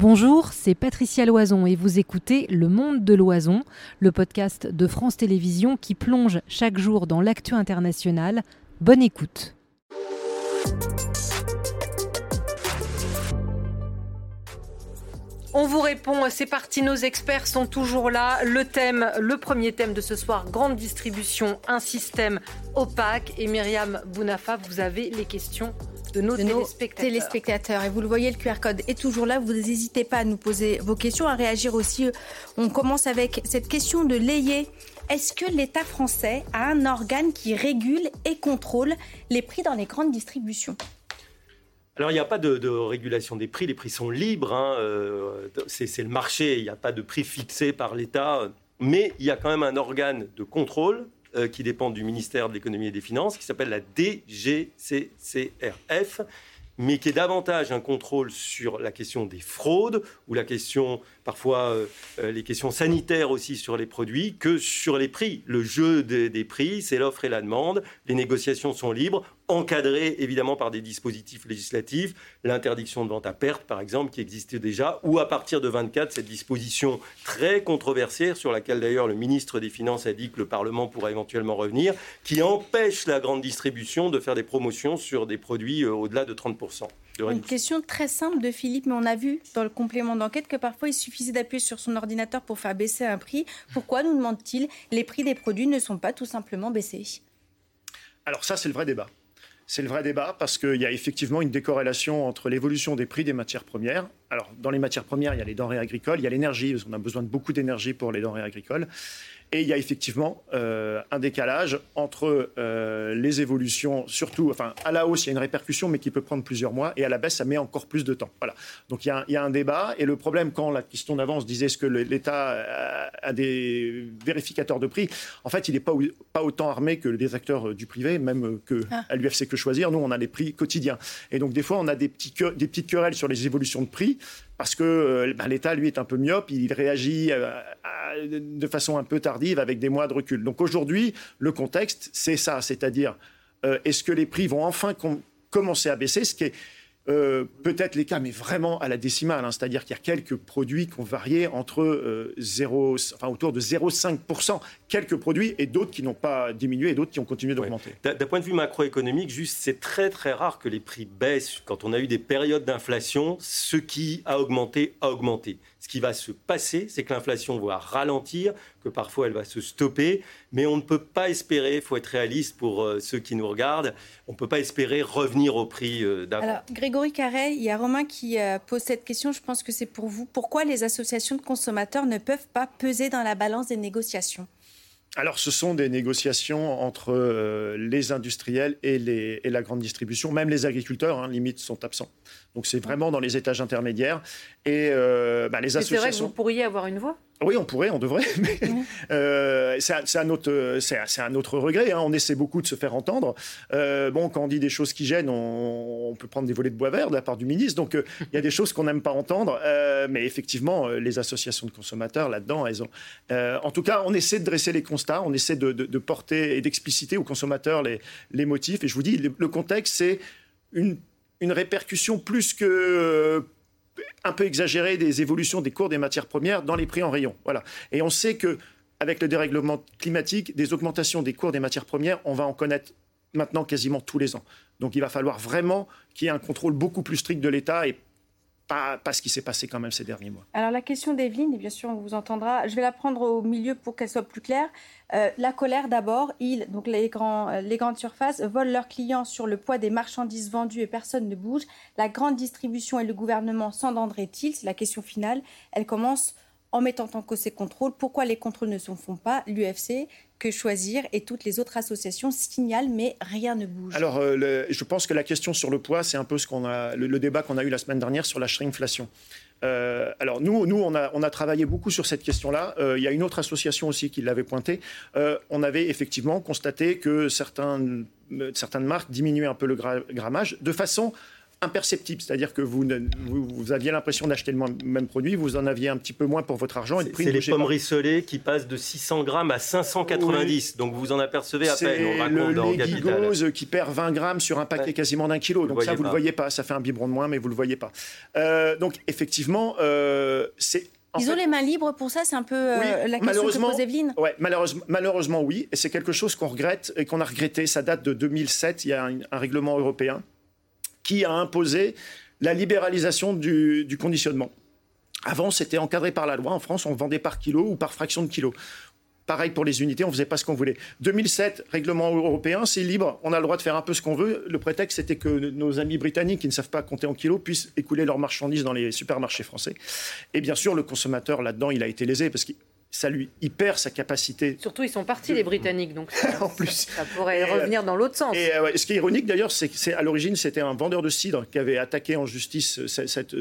Bonjour, c'est Patricia Loison et vous écoutez Le Monde de Loison, le podcast de France Télévisions qui plonge chaque jour dans l'actu international. Bonne écoute. On vous répond, c'est parti, nos experts sont toujours là. Le thème, le premier thème de ce soir, grande distribution, un système opaque. Et Myriam Bounafa, vous avez les questions de nos, téléspectateurs. Et vous le voyez, le QR code est toujours là. Vous n'hésitez pas à nous poser vos questions, à réagir aussi. On commence avec cette question de Layé. Est-ce que l'État français a un organe qui régule et contrôle les prix dans les grandes distributions? Alors, il n'y a pas de, régulation des prix, les prix sont libres, hein, euh, c'est le marché, il n'y a pas de prix fixé par l'État, mais il y a quand même un organe de contrôle euh, qui dépend du ministère de l'économie et des finances, qui s'appelle la DGCCRF, mais qui est davantage un contrôle sur la question des fraudes ou la question, parfois euh, les questions sanitaires aussi sur les produits, que sur les prix. Le jeu des prix, c'est l'offre et la demande. Les négociations sont libres encadré évidemment par des dispositifs législatifs, l'interdiction de vente à perte par exemple qui existait déjà, ou à partir de 24 cette disposition très controversée sur laquelle d'ailleurs le ministre des Finances a dit que le Parlement pourrait éventuellement revenir, qui empêche la grande distribution de faire des promotions sur des produits euh, au-delà de 30%. Une question très simple de Philippe, mais on a vu dans le complément d'enquête que parfois il suffisait d'appuyer sur son ordinateur pour faire baisser un prix. Pourquoi, nous demande-t-il, les prix des produits ne sont pas tout simplement baissés? Alors ça, c'est le vrai débat. C'est le vrai débat parce qu'il y a effectivement une décorrélation entre l'évolution des prix des matières premières. Alors, dans les matières premières, il y a les denrées agricoles, il y a l'énergie, parce qu'on a besoin de beaucoup d'énergie pour les denrées agricoles. Et il y a effectivement euh, un décalage entre euh, les évolutions, surtout, enfin, à la hausse, il y a une répercussion, mais qui peut prendre plusieurs mois, et à la baisse, ça met encore plus de temps. Voilà. Donc il y, a, il y a un débat, et le problème, quand la question d'avance disait est-ce que l'État a, des vérificateurs de prix, en fait, il n'est pas, pas autant armé que les acteurs du privé, même que ah. l'UFC Que Choisir. Nous, on a les prix quotidiens. Et donc, des fois, on a des, petits, des petites querelles sur les évolutions de prix parce que euh, ben, l'État, lui, est un peu myope, il réagit euh, de façon un peu tardive avec des mois de recul. Donc aujourd'hui, le contexte, c'est ça, c'est-à-dire, euh, est-ce que les prix vont enfin commencer à baisser, ce qui euh, peut-être les cas, mais vraiment à la décimale. Hein. C'est-à-dire qu'il y a quelques produits qui ont varié entre 0, euh, enfin, autour de 0,5%. Quelques produits et d'autres qui n'ont pas diminué et d'autres qui ont continué d'augmenter. D'un point de vue macroéconomique, juste, c'est très très rare que les prix baissent. Quand on a eu des périodes d'inflation, ce qui a augmenté a augmenté. Ce qui va se passer, c'est que l'inflation va ralentir, que parfois elle va se stopper, mais on ne peut pas espérer, il faut être réaliste pour euh, ceux qui nous regardent, on ne peut pas espérer revenir au prix euh, d'avant. Alors, Grégory Carré, il y a Romain qui euh, pose cette question, je pense que c'est pour vous. Pourquoi les associations de consommateurs ne peuvent pas peser dans la balance des négociations? Alors, ce sont des négociations entre les industriels et, les, et, la grande distribution. Même les agriculteurs, hein, limite, sont absents. Donc, c'est vraiment dans les étages intermédiaires. Et bah, les associations. C'est vrai que vous pourriez avoir une voix? Oui, on pourrait, on devrait, mais euh, c'est un, autre, un autre regret. Hein. On essaie beaucoup de se faire entendre. Euh, bon, quand on dit des choses qui gênent, on, peut prendre des volets de bois vert de la part du ministre. Donc, euh, il y a des choses qu'on n'aime pas entendre. mais effectivement, les associations de consommateurs, là-dedans, elles ont... en tout cas, on essaie de dresser les constats, on essaie de, porter et d'expliciter aux consommateurs les, les, motifs. Et je vous dis, le, le contexte, c'est une, une répercussion plus que un peu exagéré des évolutions des cours des matières premières dans les prix en rayon. Voilà. Et on sait que avec le dérèglement climatique, des augmentations des cours des matières premières, on va en connaître maintenant quasiment tous les ans. Donc il va falloir vraiment qu'il y ait un contrôle beaucoup plus strict de l'État et pas, ce qui s'est passé quand même ces derniers mois. Alors la question d'Evelyne, et bien sûr on vous entendra, je vais la prendre au milieu pour qu'elle soit plus claire. Euh, la colère d'abord, ils, donc les, grands, euh, les grandes surfaces, volent leurs clients sur le poids des marchandises vendues et personne ne bouge. La grande distribution et le gouvernement s'endendraient-ils? C'est la question finale. Elle commence en mettant en cause ces contrôles. Pourquoi les contrôles ne se font pas L'UFC, que choisir et toutes les autres associations signalent, mais rien ne bouge. Alors, euh, je pense que la question sur le poids, c'est un peu ce qu'on a, le, débat qu'on a eu la semaine dernière sur la shrinkflation. Euh, alors nous, nous on, a, travaillé beaucoup sur cette question-là. Euh, il y a une autre association aussi qui l'avait pointé. on avait effectivement constaté que certains, certaines marques diminuaient un peu le grammage de façon imperceptible, c'est-à-dire que vous, vous, aviez l'impression d'acheter le même produit, vous en aviez un petit peu moins pour votre argent. C'est les pommes rissolées qui passent de 600 grammes à 590, donc vous en apercevez à peine, on raconte dans Capital. qui perd 20 grammes sur un paquet quasiment d'un kilo, donc ça vous ne le voyez pas, ça fait un biberon de moins, mais vous ne le voyez pas. Euh, donc effectivement, euh, c'est ils ont les mains libres pour ça, c'est un peu euh, la question que pose Evelyne. Ouais, malheureusement, malheureusement oui, et c'est quelque chose qu'on regrette et qu'on a regretté. Ça date de 2007, il y a un, règlement européen qui a imposé la libéralisation du, du conditionnement. Avant, c'était encadré par la loi. En France, on vendait par kilo ou par fraction de kilo. Pareil pour les unités, on faisait pas ce qu'on voulait. 2007, règlement européen, c'est libre, on a le droit de faire un peu ce qu'on veut. Le prétexte, c'était que nos amis britanniques qui ne savent pas compter en kilos puissent écouler leurs marchandises dans les supermarchés français. Et bien sûr, le consommateur là-dedans, il a été lésé parce que ça lui il perd sa capacité. Surtout, ils sont partis, les Britanniques, donc ça, en plus. ça pourrait revenir dans l'autre sens. Et ce qui est ironique d'ailleurs, c'est qu'à l'origine, c'était un vendeur de cidre qui avait attaqué en justice cette,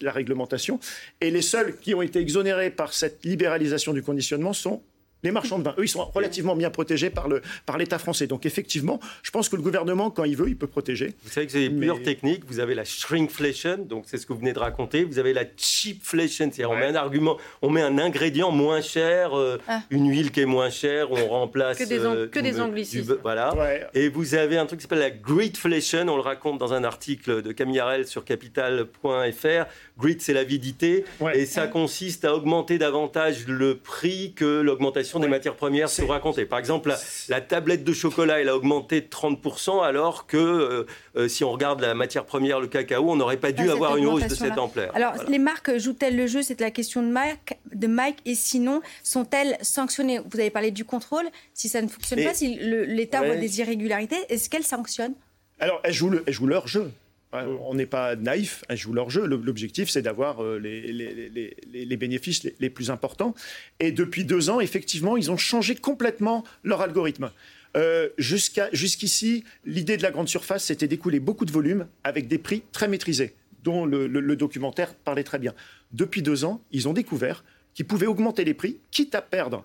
la réglementation. Et les seuls qui ont été exonérés par cette libéralisation du conditionnement sont les marchands de vin, eux, ils sont relativement bien protégés par l'État par français. Donc effectivement, je pense que le gouvernement, quand il veut, il peut protéger. Vous savez que vous avez plusieurs techniques. Vous avez la shrinkflation, donc c'est ce que vous venez de raconter. Vous avez la cheapflation, c'est-à-dire on met un argument, on met un ingrédient moins cher, euh, ah. une huile qui est moins chère, on remplace... Que des, euh, que des anglicismes. voilà. Et vous avez un truc qui s'appelle la greedflation, on le raconte dans un article de Camille Harel sur capital.fr. Greed, c'est l'avidité, et ça consiste à augmenter davantage le prix que l'augmentation des matières premières se raconter. Par exemple, la, tablette de chocolat, elle a augmenté de 30%, alors que euh, euh, si on regarde la matière première, le cacao, on n'aurait pas dû avoir une hausse de cette ampleur. Alors, les marques jouent-elles le jeu? C'est la question de Mike, de Mike. Et sinon, sont-elles sanctionnées? Vous avez parlé du contrôle. Si ça ne fonctionne pas, si l'État voit des irrégularités, est-ce qu'elles sanctionnent? Alors, elles jouent, elles jouent leur jeu. On n'est pas naïf, elles jouent leur jeu. L'objectif, c'est d'avoir euh, les, bénéfices les, plus importants. Et depuis deux ans, effectivement, ils ont changé complètement leur algorithme. Euh, jusqu'ici, l'idée de la grande surface, c'était d'écouler beaucoup de volume avec des prix très maîtrisés, dont le documentaire parlait très bien. Depuis deux ans, ils ont découvert qu'ils pouvaient augmenter les prix, quitte à perdre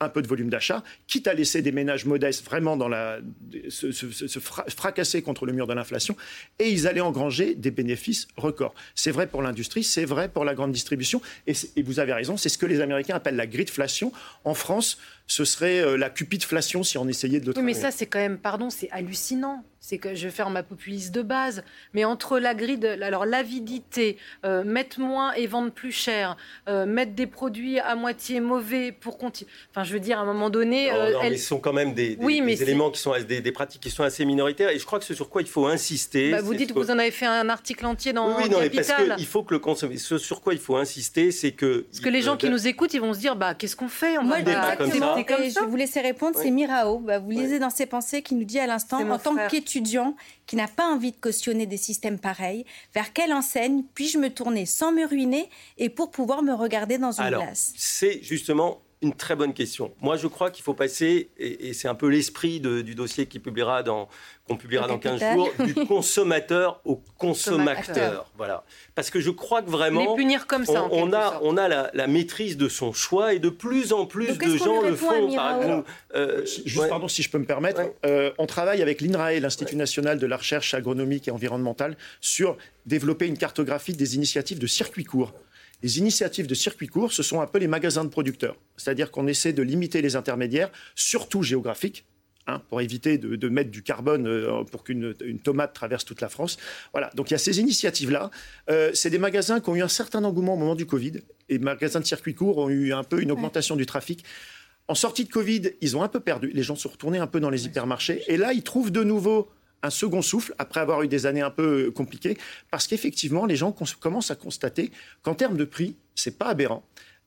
un peu de volume d'achat, quitte à laisser des ménages modestes vraiment se, fracasser contre le mur de l'inflation, et ils allaient engranger des bénéfices records. C'est vrai pour l'industrie, c'est vrai pour la grande distribution, et, et vous avez raison, c'est ce que les Américains appellent la gridflation. En France, ce serait euh, la cupidflation si on essayait de le Oui, mais ça, c'est quand même, pardon, c'est hallucinant. C'est que je vais faire ma populiste de base, mais entre la grille, de, alors l'avidité, euh, mettre moins et vendre plus cher, euh, mettre des produits à moitié mauvais pour continuer. Enfin, je veux dire, à un moment donné, non, elles... mais ce sont quand même des, éléments qui sont des, pratiques qui sont assez minoritaires, et je crois que ce sur quoi il faut insister. Bah, vous dites que vous en avez fait un article entier dans oui, oui, non, parce qu'il faut que le consommateur. Ce sur quoi il faut insister, c'est que. Parce que les gens qui nous écoutent, ils vont se dire, bah, qu'est-ce qu'on fait? On va pas comme ça je vous laisser répondre, c'est Mirao. Bah, vous lisez dans ses pensées qui nous dit à l'instant, en tant qu'étudiant qui n'a pas envie de cautionner des systèmes pareils, vers quelle enseigne puis-je me tourner sans me ruiner et pour pouvoir me regarder dans une Alors, glace? C'est justement une très bonne question. Moi, je crois qu'il faut passer, et, c'est un peu l'esprit du dossier qui publiera dans, qu'on publiera dans 15 jours, du consommateur au consommateur. Voilà. Parce que je crois que vraiment. Les punir comme ça. On, a, on a la, maîtrise de son choix et de plus en plus de gens le font. Par exemple, euh, Juste, pardon, si je peux me permettre, euh, on travaille avec l'INRAE, l'Institut national de la recherche agronomique et environnementale, sur développer une cartographie des initiatives de circuits courts. Les initiatives de circuits courts, ce sont un peu les magasins de producteurs. C'est-à-dire qu'on essaie de limiter les intermédiaires, surtout géographiques, Hein, pour éviter de, mettre du carbone euh, pour qu'une tomate traverse toute la France. Voilà, donc il y a ces initiatives-là. Euh, c'est des magasins qui ont eu un certain engouement au moment du Covid. Et les magasins de circuits courts ont eu un peu une augmentation du trafic. En sortie de Covid, ils ont un peu perdu. Les gens sont retournés un peu dans les hypermarchés. Et là, ils trouvent de nouveau un second souffle après avoir eu des années un peu compliquées, parce qu'effectivement, les gens commencent à constater qu'en termes de prix, c'est pas aberrant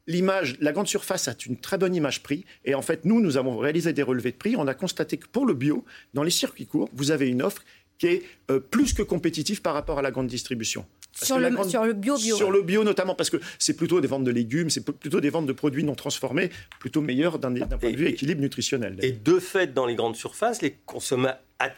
l'image, la grande surface a une très bonne image prix. Et en fait, nous, nous avons réalisé des relevés de prix. On a constaté que pour le bio, dans les circuits courts, vous avez une offre qui est euh, plus que compétitive par rapport à la grande distribution. Sur le, sur le, bio, bio Sur le bio notamment, parce que c'est plutôt des ventes de légumes, c'est plutôt des ventes de produits non transformés, plutôt meilleurs d'un point de vue équilibre nutritionnel. Et de fait, dans les grandes surfaces, les,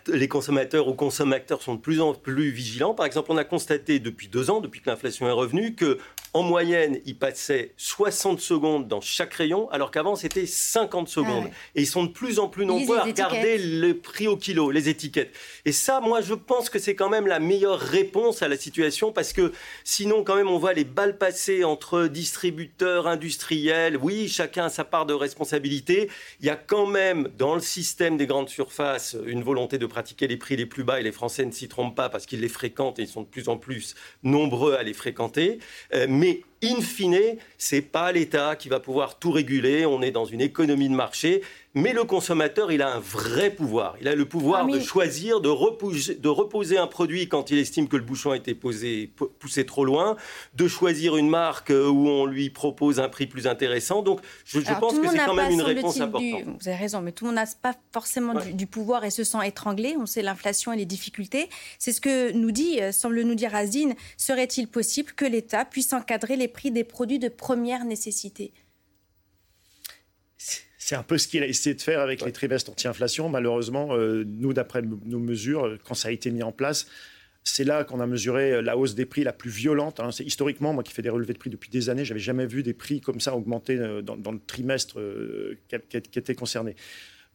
les consommateurs ou consommateurs sont de plus en plus vigilants. Par exemple, on a constaté depuis deux ans, depuis que l'inflation est revenue, que en moyenne, ils passaient 60 secondes dans chaque rayon, alors qu'avant, c'était 50 secondes. Ah et ils sont de plus en plus nombreux à regarder le prix au kilo, les étiquettes. Et ça, moi, je pense que c'est quand même la meilleure réponse à la situation, parce que sinon, quand même, on voit les balles passer entre distributeurs, industriels. Oui, chacun a sa part de responsabilité. Il y a quand même, dans le système des grandes surfaces, une volonté de pratiquer les prix les plus bas, et les Français ne s'y trompent pas, parce qu'ils les fréquentent et ils sont de plus en plus nombreux à les fréquenter. Euh, mais in fine, c'est pas l'État qui va pouvoir tout réguler. On est dans une économie de marché. Mais le consommateur, il a un vrai pouvoir. Il a le pouvoir ah, de choisir, de reposer, de reposer, un produit quand il estime que le bouchon a été posé, poussé trop loin, de choisir une marque euh, où on lui propose un prix plus intéressant. Donc, je, pense que c'est quand même une réponse importante. vous avez raison, mais tout le monde n'a pas forcément du, pouvoir et se sent étranglé. On sait l'inflation et les difficultés. C'est ce que nous dit, euh, semble nous dire Azine. Serait-il possible que l'État puisse encadrer les prix des produits de première nécessité c'est un peu ce qu'il a essayé de faire avec les trimestres anti-inflation. Malheureusement, euh, nous, d'après nos mesures, quand ça a été mis en place, c'est là qu'on a mesuré euh, la hausse des prix la plus violente. Hein. C'est historiquement, moi qui fais des relevés de prix depuis des années, j'avais jamais vu des prix comme ça augmenter euh, dans, le trimestre qui, était concerné.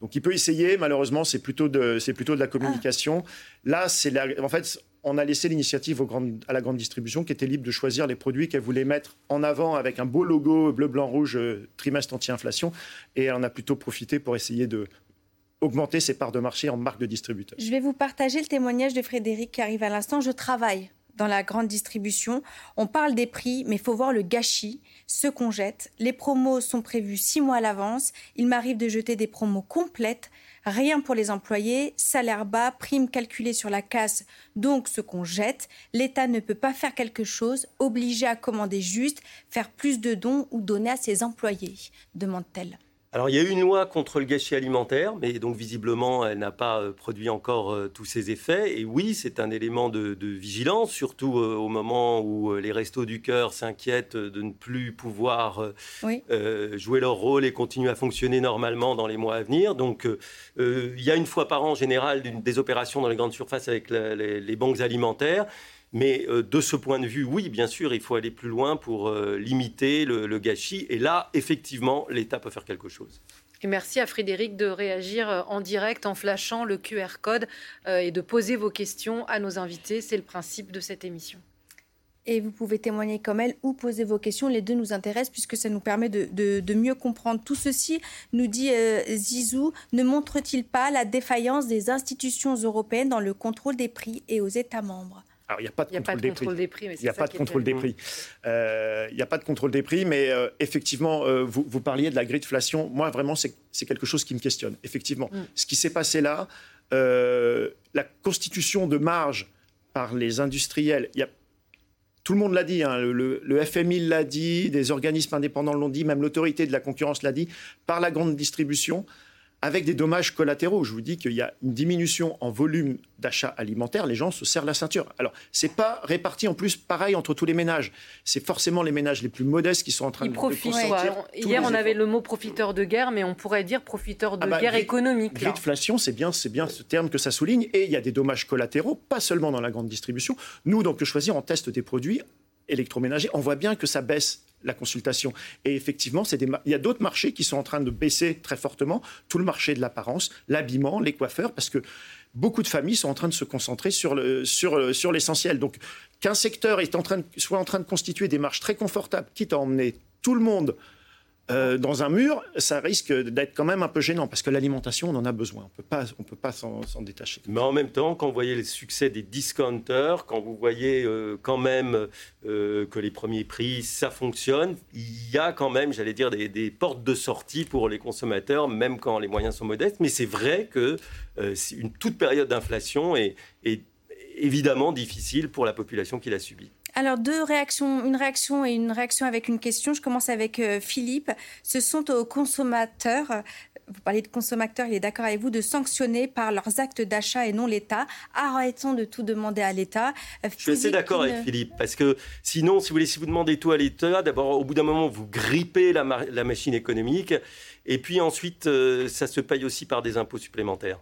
Donc il peut essayer, malheureusement, c'est plutôt de, c'est plutôt de la communication. Là, c'est en fait, on a laissé l'initiative à la grande distribution qui était libre de choisir les produits qu'elle voulait mettre en avant avec un beau logo bleu, blanc, rouge, euh, trimestre anti-inflation. Et elle en a plutôt profité pour essayer de augmenter ses parts de marché en marque de distributeur. Je vais vous partager le témoignage de Frédéric qui arrive à l'instant. Je travaille dans la grande distribution. On parle des prix, mais il faut voir le gâchis, ce qu'on jette. Les promos sont prévus six mois à l'avance. Il m'arrive de jeter des promos complètes Rien pour les employés, salaire bas, prime calculée sur la casse, donc ce qu'on jette. L'État ne peut pas faire quelque chose, obligé à commander juste, faire plus de dons ou donner à ses employés, demande-t-elle. Alors il y a eu une loi contre le gâchis alimentaire, mais donc visiblement elle n'a pas euh, produit encore euh, tous ses effets. Et oui, c'est un élément de, vigilance, surtout euh, au moment où les restos du cœur s'inquiètent de ne plus pouvoir jouer leur rôle et continuer à fonctionner normalement dans les mois à venir. Donc il y a une fois par an en général des opérations dans les grandes surfaces avec les banques alimentaires. Mais euh, de ce point de vue, oui, bien sûr, il faut aller plus loin pour euh, limiter le, gâchis. Et là, effectivement, l'État peut faire quelque chose. Et merci à Frédéric de réagir euh, en direct en flashant le QR code et de poser vos questions à nos invités. C'est le principe de cette émission. Et vous pouvez témoigner comme elle ou poser vos questions. Les deux nous intéressent puisque ça nous permet de, mieux comprendre tout ceci. Nous dit Zizou, ne montre-t-il pas la défaillance des institutions européennes dans le contrôle des prix et aux États membres? Alors, il n'y a pas de contrôle, des, prix. Il n'y a pas de contrôle des prix. Il n'y a pas de contrôle des prix, mais euh, effectivement, euh, vous, vous, parliez de la gridflation. Moi, vraiment, c'est quelque chose qui me questionne. Effectivement, mm. ce qui s'est passé là, euh, la constitution de marge par les industriels, il y a tout le monde l'a dit, hein, le, le, FMI l'a dit, des organismes indépendants l'ont dit, même l'autorité de la concurrence l'a dit, par la grande distribution avec des dommages collatéraux. Je vous dis qu'il y a une diminution en volume d'achat alimentaire, les gens se serrent la ceinture. Alors, c'est pas réparti en plus pareil entre tous les ménages. C'est forcément les ménages les plus modestes qui sont en train Ils de, profitent. Hier, on avait le mot profiteur de guerre, mais on pourrait dire profiteur de ah bah, guerre économique. L'inflation, c'est bien, c'est bien ce terme que ça souligne. Et il y a des dommages collatéraux, pas seulement dans la grande distribution. Nous, donc, le choisir, on teste des produits électroménagers. On voit bien que ça baisse la consultation. Et effectivement, il y a d'autres marchés qui sont en train de baisser très fortement. Tout le marché de l'apparence, l'habillement, les coiffeurs, parce que beaucoup de familles sont en train de se concentrer sur, le, sur, sur l'essentiel. Donc, qu'un secteur est en train soit en train de constituer des marches très confortables, quitte à emmener tout le monde euh, dans un mur, ça risque d'être quand même un peu gênant parce que l'alimentation, on en a besoin. On peut pas, on peut pas s'en, détacher. Mais en même temps, quand vous voyez le succès des discounters, quand vous voyez euh, quand même euh, que les premiers prix, ça fonctionne, il y a quand même, j'allais dire, des, portes de sortie pour les consommateurs, même quand les moyens sont modestes. Mais c'est vrai que une toute période d'inflation est, est évidemment difficile pour la population qui l'a subie. Alors, deux réactions, une réaction et une réaction avec une question. Je commence avec euh, Philippe. Ce sont aux consommateurs, vous parlez de consommateurs, il est d'accord avec vous, de sanctionner par leurs actes d'achat et non l'État. Arrêtons de tout demander à l'État. Euh, Je suis assez d'accord avec Philippe, parce que sinon, si vous voulez, si vous demandez tout à l'État, d'abord, au bout d'un moment, vous grippez la, la, machine économique, et puis ensuite, euh, ça se paye aussi par des impôts supplémentaires.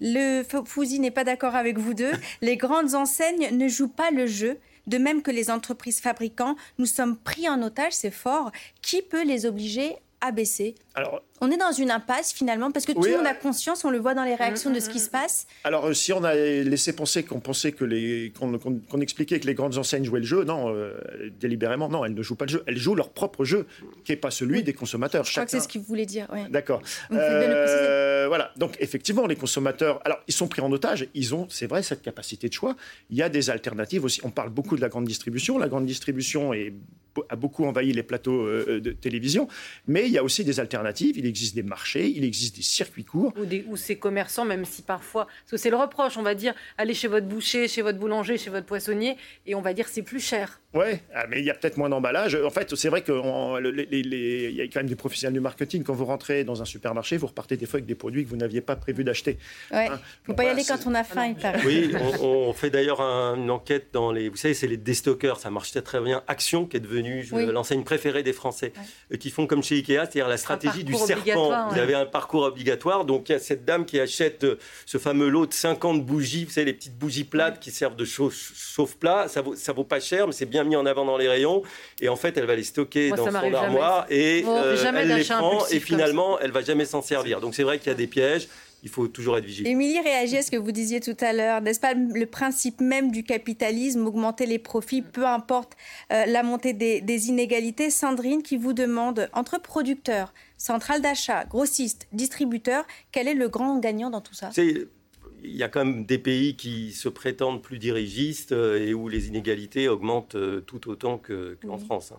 Le Fouzi n'est pas d'accord avec vous deux. Les grandes enseignes ne jouent pas le jeu de même que les entreprises fabricants. Nous sommes pris en otage, c'est fort. Qui peut les obliger à baisser? Alors, on est dans une impasse finalement parce que tout le monde a conscience, on le voit dans les réactions de ce qui se passe. Alors euh, si on a laissé penser qu'on pensait que les qu'on expliquait que les grandes enseignes jouaient le jeu, non, euh, délibérément non, elles ne jouent pas le jeu, elles jouent leur propre jeu qui n'est pas celui des consommateurs. Je crois que c'est ce qu'il voulait dire. D'accord. Euh, voilà. Donc effectivement, les consommateurs, alors ils sont pris en otage. Ils ont, c'est vrai, cette capacité de choix. Il y a des alternatives aussi. On parle beaucoup de la grande distribution. La grande distribution a beaucoup envahi les plateaux de télévision, mais il y a aussi des alternatives. Il existe des marchés, il existe des circuits courts. Ou, des, ou ces commerçants, même si parfois, parce que c'est le reproche, on va dire, allez chez votre boucher, chez votre boulanger, chez votre poissonnier, et on va dire c'est plus cher. Ouais, ah, mais il y a peut-être moins d'emballage. En fait, c'est vrai qu'il y a quand même des professionnels du marketing. Quand vous rentrez dans un supermarché, vous repartez des fois avec des produits que vous n'aviez pas prévu d'acheter. Ouais. Hein faut pas y aller quand on a faim, il paraît. Oui, on, fait d'ailleurs une enquête dans les. Vous savez, c'est les déstockers, ça marche très très bien. Action, qui est devenue l'enseigne préférée des Français, euh, qui font comme chez Ikea, c'est-à-dire la stratégie du serpent. Vous avez un parcours obligatoire. Donc il y a cette dame qui achète euh, ce fameux lot de 50 bougies, vous savez, les petites bougies plates qui servent de chauffe-plat. Ça vaut, ça vaut pas cher, mais c'est bien mis en avant dans les rayons. Et en fait, elle va les stocker dans son armoire et euh, elle les prend. Et finalement, elle va jamais s'en servir. Donc c'est vrai qu'il y a des pièges il faut toujours être vigilant. Émilie réagit à ce que vous disiez tout à l'heure. N'est-ce pas le principe même du capitalisme, augmenter les profits, peu importe euh, la montée des, des, inégalités? Sandrine qui vous demande, entre producteurs, centrales d'achat, grossistes, distributeurs, quel est le grand gagnant dans tout ça? Il y a quand même des pays qui se prétendent plus dirigistes euh, et où les inégalités augmentent euh, tout autant qu'en France.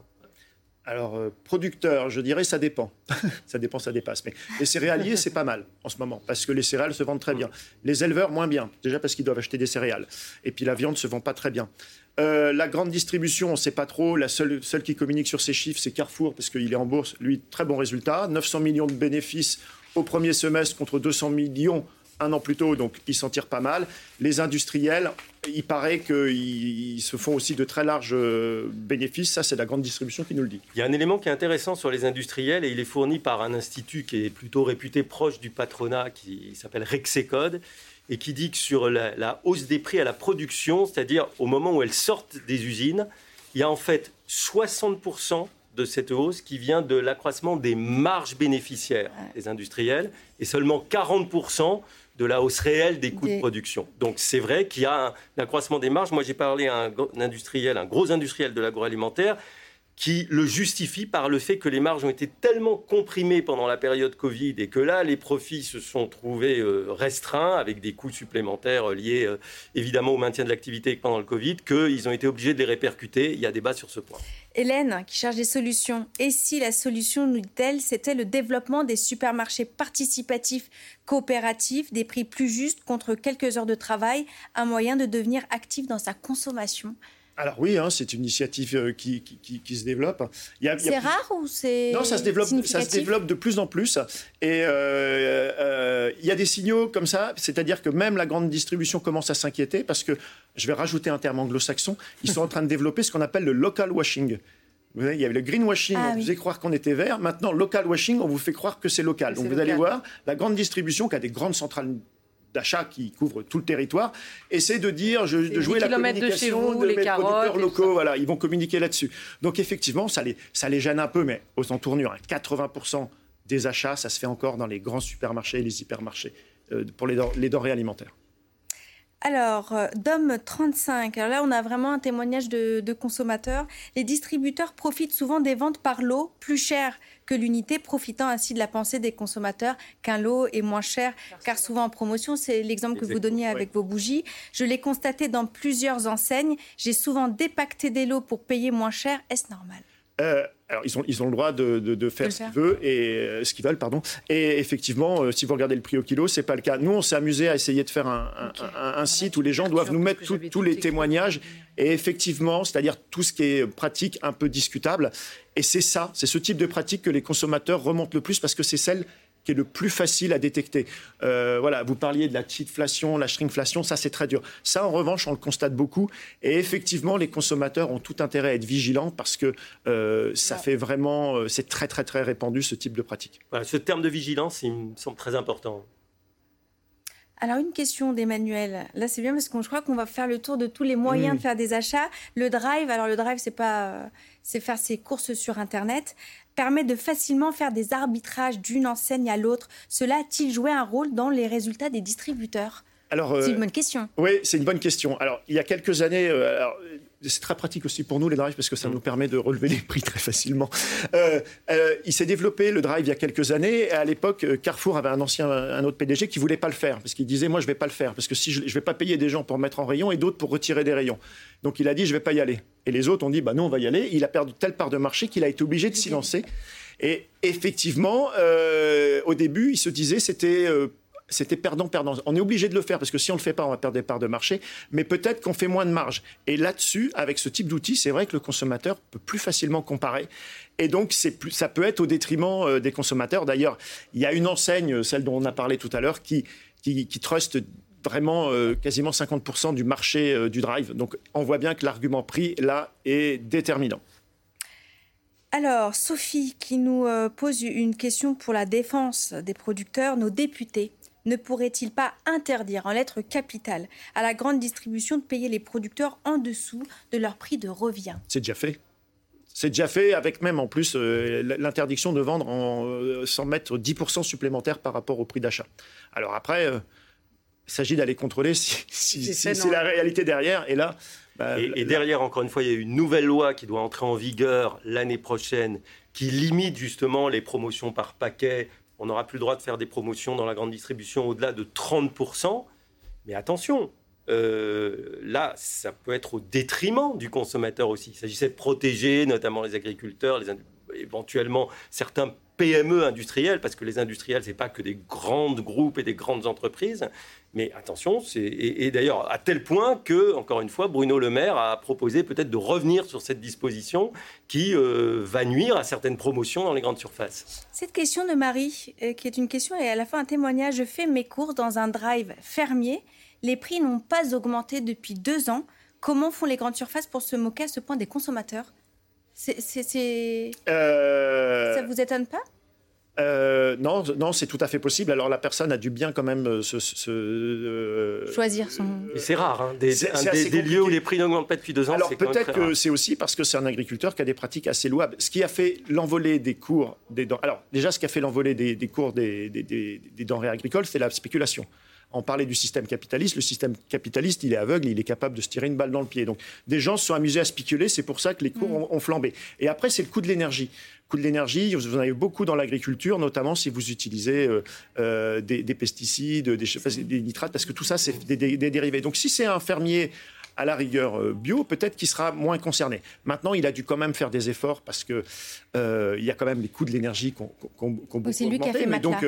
Alors, euh, producteur, je dirais, ça dépend. ça dépend, ça dépasse. Mais les céréaliers, c'est pas mal en ce moment, parce que les céréales se vendent très bien. Les éleveurs, moins bien, déjà parce qu'ils doivent acheter des céréales. Et puis la viande se vend pas très bien. la grande distribution, on ne sait pas trop. La seule, seule qui communique sur ces chiffres, c'est Carrefour, parce qu'il est en bourse. Lui, très bon résultat. 900 millions de bénéfices au premier semestre contre 200 millions un an plus tôt, donc ils s'en tirent pas mal. Les industriels, il paraît qu'ils se font aussi de très larges euh, bénéfices. Ça, c'est la grande distribution qui nous le dit. Il y a un élément qui est intéressant sur les industriels et il est fourni par un institut qui est plutôt réputé proche du patronat, qui s'appelle Rexecode et qui dit que sur la, la hausse des prix à la production, c'est-à-dire au moment où elles sortent des usines, il y a en fait 60% de cette hausse qui vient de l'accroissement des marges bénéficiaires des industriels et seulement 40% de la hausse réelle des coûts de production. Donc c'est vrai qu'il y a un, accroissement des marges. Moi j'ai parlé à un, industriel, un gros industriel de l'agroalimentaire qui le justifie par le fait que les marges ont été tellement comprimées pendant la période Covid et que là, les profits se sont trouvés euh, restreints avec des coûts supplémentaires liés euh, évidemment au maintien de l'activité pendant le Covid, qu'ils ont été obligés de les répercuter. Il y a débat sur ce point. Hélène, qui cherche des solutions. Et si la solution, nous dit-elle, c'était le développement des supermarchés participatifs coopératifs, des prix plus justes contre quelques heures de travail, un moyen de devenir actif dans sa consommation? Alors oui, hein, c'est une initiative euh, qui, qui, se développe. C'est rare ou c'est Non, ça se développe. Ça se développe de plus en plus. Et euh, euh, il y a des signaux comme ça, c'est-à-dire que même la grande distribution commence à s'inquiéter parce que je vais rajouter un terme anglo-saxon. Ils sont en train de développer ce qu'on appelle le local washing. Vous voyez, il y avait le greenwashing, ah, on vous faisait croire qu'on était vert. Maintenant, local washing, on vous fait croire que c'est local. Donc vous allez voir, la grande distribution qui a des grandes centrales d'achat qui couvre tout le territoire, essaie de dire, de jouer la communication de, chez les producteurs locaux. Voilà, ils vont communiquer là-dessus. Donc effectivement, ça les, ça les gêne un peu, mais aux entournures, 80% des achats, ça se fait encore dans les grands supermarchés et les hypermarchés euh, pour les, les denrées alimentaires. Alors, euh, DOM 35, alors là on a vraiment un témoignage de, de, consommateurs. Les distributeurs profitent souvent des ventes par lot plus chères que l'unité, profitant ainsi de la pensée des consommateurs qu'un lot est moins cher, car souvent en promotion, c'est l'exemple que vous donniez avec vos bougies. Je l'ai constaté dans plusieurs enseignes, j'ai souvent dépacté des lots pour payer moins cher. Est-ce normal? Euh, alors, ils ont, ils ont le droit de, de, faire ce qu'ils veulent, et, euh, ce qu'ils veulent, pardon. Et effectivement, euh, si vous regardez le prix au kilo, c'est pas le cas. Nous, on s'est amusé à essayer de faire un, un, site où les gens doivent nous mettre tous les témoignages. Et effectivement, c'est-à-dire tout ce qui est pratique, un peu discutable. Et c'est ça, c'est ce type de pratique que les consommateurs remontent le plus parce que c'est celle qui est le plus facile à détecter. Euh, voilà, vous parliez de la cheatflation, la shrinkflation, ça c'est très dur. Ça, en revanche, on le constate beaucoup. Et effectivement, les consommateurs ont tout intérêt à être vigilants parce que euh, ça fait vraiment, euh, c'est très très très répandu ce type de pratique. Voilà, ce terme de vigilance, il me semble très important. Alors une question d'Emmanuel. Là c'est bien parce qu'on je crois qu'on va faire le tour de tous les moyens de faire des achats. Le drive, alors le drive c'est pas c'est faire ses courses sur internet permet de facilement faire des arbitrages d'une enseigne à l'autre. Cela a-t-il joué un rôle dans les résultats des distributeurs? Alors, c'est une bonne question. Oui, c'est une bonne question. Alors, il y a quelques années, c'est très pratique aussi pour nous les drives parce que ça mm. nous permet de relever les prix très facilement. Euh, euh, il s'est développé le drive il y a quelques années. Et à l'époque, euh, Carrefour avait un ancien, un autre PDG qui voulait pas le faire parce qu'il disait moi je vais pas le faire parce que si je, je vais pas payer des gens pour mettre en rayon et d'autres pour retirer des rayons. Donc il a dit je vais pas y aller. Et les autres ont dit bah nous on va y aller. Il a perdu telle part de marché qu'il a été obligé de s'y lancer. Et effectivement, au début, il se disait c'était c'était perdant-perdant. On est obligé de le faire parce que si on ne le fait pas, on va perdre des parts de marché, mais peut-être qu'on fait moins de marge. Et là-dessus, avec ce type d'outil, c'est vrai que le consommateur peut plus facilement comparer. Et donc, ça peut être au détriment euh, des consommateurs. D'ailleurs, il y a une enseigne, celle dont on a parlé tout à l'heure, qui, qui, truste vraiment euh, quasiment 50% du marché euh, du drive. Donc, on voit bien que l'argument prix, là, est déterminant. Alors, Sophie, qui nous pose une question pour la défense des producteurs, nos députés ne pourrait-il pas interdire en lettres capitales à la grande distribution de payer les producteurs en dessous de leur prix de revient? C'est déjà fait. C'est déjà fait avec même en plus euh, l'interdiction de vendre en, euh, sans mettre 10% supplémentaires par rapport au prix d'achat. Alors après, euh, il s'agit d'aller contrôler si, c'est la réalité derrière. Et là, bah, et, derrière, encore une fois, il y a une nouvelle loi qui doit entrer en vigueur l'année prochaine, qui limite justement les promotions par paquet on n'aura plus le droit de faire des promotions dans la grande distribution au-delà de 30%. Mais attention, euh, là, ça peut être au détriment du consommateur aussi. Il s'agissait de protéger notamment les agriculteurs, éventuellement certains PME industriels, parce que les industriels, ce n'est pas que des grands groupes et des grandes entreprises. Mais attention, et, et d'ailleurs à tel point que, encore une fois, Bruno Le Maire a proposé peut-être de revenir sur cette disposition qui euh, va nuire à certaines promotions dans les grandes surfaces. Cette question de Marie, euh, qui est une question et à la fin un témoignage, je fais mes courses dans un drive fermier. Les prix n'ont pas augmenté depuis deux ans. Comment font les grandes surfaces pour se moquer à ce point des consommateurs? C'est, euh... Ça vous étonne pas? euh, non, non, c'est tout à fait possible. Alors la personne a dû bien quand même euh, se, euh, choisir son. c'est rare, hein, des, des, lieux où les prix n'augmentent pas depuis deux ans. Alors peut-être que c'est aussi parce que c'est un agriculteur qui a des pratiques assez louables. Ce qui a fait l'envolée des cours des Alors déjà, ce qui a fait l'envolée des, cours des, des denrées agricoles, c'est la spéculation on parlait du système capitaliste. Le système capitaliste, il est aveugle, il est capable de se tirer une balle dans le pied. Donc, des gens se sont amusés à spéculer, c'est pour ça que les cours mm. ont, flambé. Et après, c'est le coût de l'énergie. Le coût de l'énergie, vous en avez beaucoup dans l'agriculture, notamment si vous utilisez euh, euh, des, pesticides, des, nitrates, parce que tout ça, c'est des, dérivés. Donc, si c'est un fermier à la rigueur euh, bio, peut-être qu'il sera moins concerné. Maintenant, il a dû quand même faire des efforts parce que il y a quand même les coûts de l'énergie qu'on qu C'est lui qui a fait mais donc,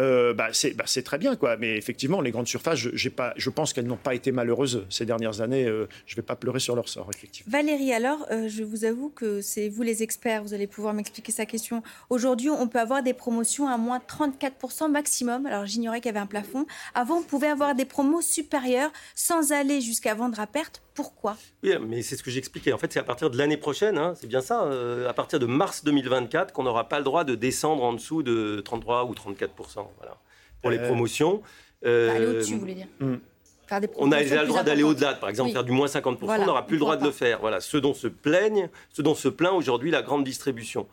euh, bah, bah, c'est très bien, quoi. Mais effectivement, les grandes surfaces, je, pas, je pense qu'elles n'ont pas été malheureuses ces dernières années. Euh, je ne vais pas pleurer sur leur sort, effectivement. Valérie, alors, euh, je vous avoue que c'est vous les experts, vous allez pouvoir m'expliquer sa question. Aujourd'hui, on peut avoir des promotions à moins 34% maximum. Alors, j'ignorais qu'il y avait un plafond. Avant, on pouvait avoir des promos supérieures sans aller jusqu'à vendre à perte. Pourquoi? Oui, mais c'est ce que j'expliquais. En fait, c'est à partir de l'année prochaine, hein, c'est bien ça, à partir de mars 2024, qu'on n'aura pas le droit de descendre en dessous de 33 ou 34% voilà, pour les euh, promotions. Euh, aller au-dessus, vous voulez dire hmm. on a déjà le droit d'aller au-delà, par exemple, faire du moins 50%, on n'aura plus le droit de le faire. Voilà, ce dont se plaignent, ce dont se plaint aujourd'hui la grande distribution.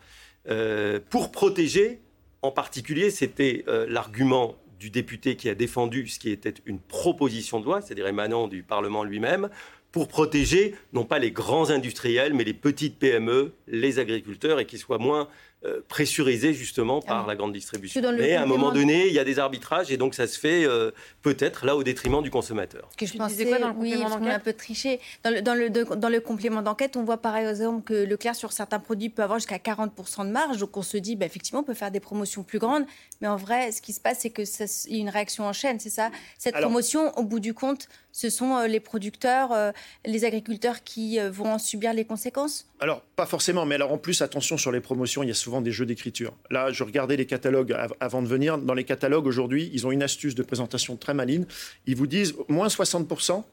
Euh, pour protéger, en particulier, c'était l'argument du député qui a défendu ce qui était une proposition de loi, c'est-à-dire émanant du Parlement lui-même, pour protéger non pas les grands industriels, mais les petites PME, les agriculteurs, et qu'ils soient moins euh, pressurisé justement par ah la grande distribution. Mais à un moment donné, il y a des arbitrages et donc ça se fait euh, peut-être là au détriment du consommateur. Que je pensais, quoi dans le oui, on a un peu triché. Dans le, dans le, dans le complément d'enquête, on voit par exemple que Leclerc sur certains produits peut avoir jusqu'à 40% de marge. Donc on se dit, bah, effectivement, on peut faire des promotions plus grandes. Mais en vrai, ce qui se passe, c'est qu'il y a une réaction en chaîne, c'est ça? Cette promotion, au bout du compte, ce sont euh, les producteurs, les agriculteurs qui vont en subir les conséquences? Alors, pas forcément, mais alors en plus, attention sur les promotions, il y a souvent des jeux d'écriture. Là, je regardais les catalogues avant de venir. Dans les catalogues aujourd'hui, ils ont une astuce de présentation très maligne. Ils vous disent moins 60%,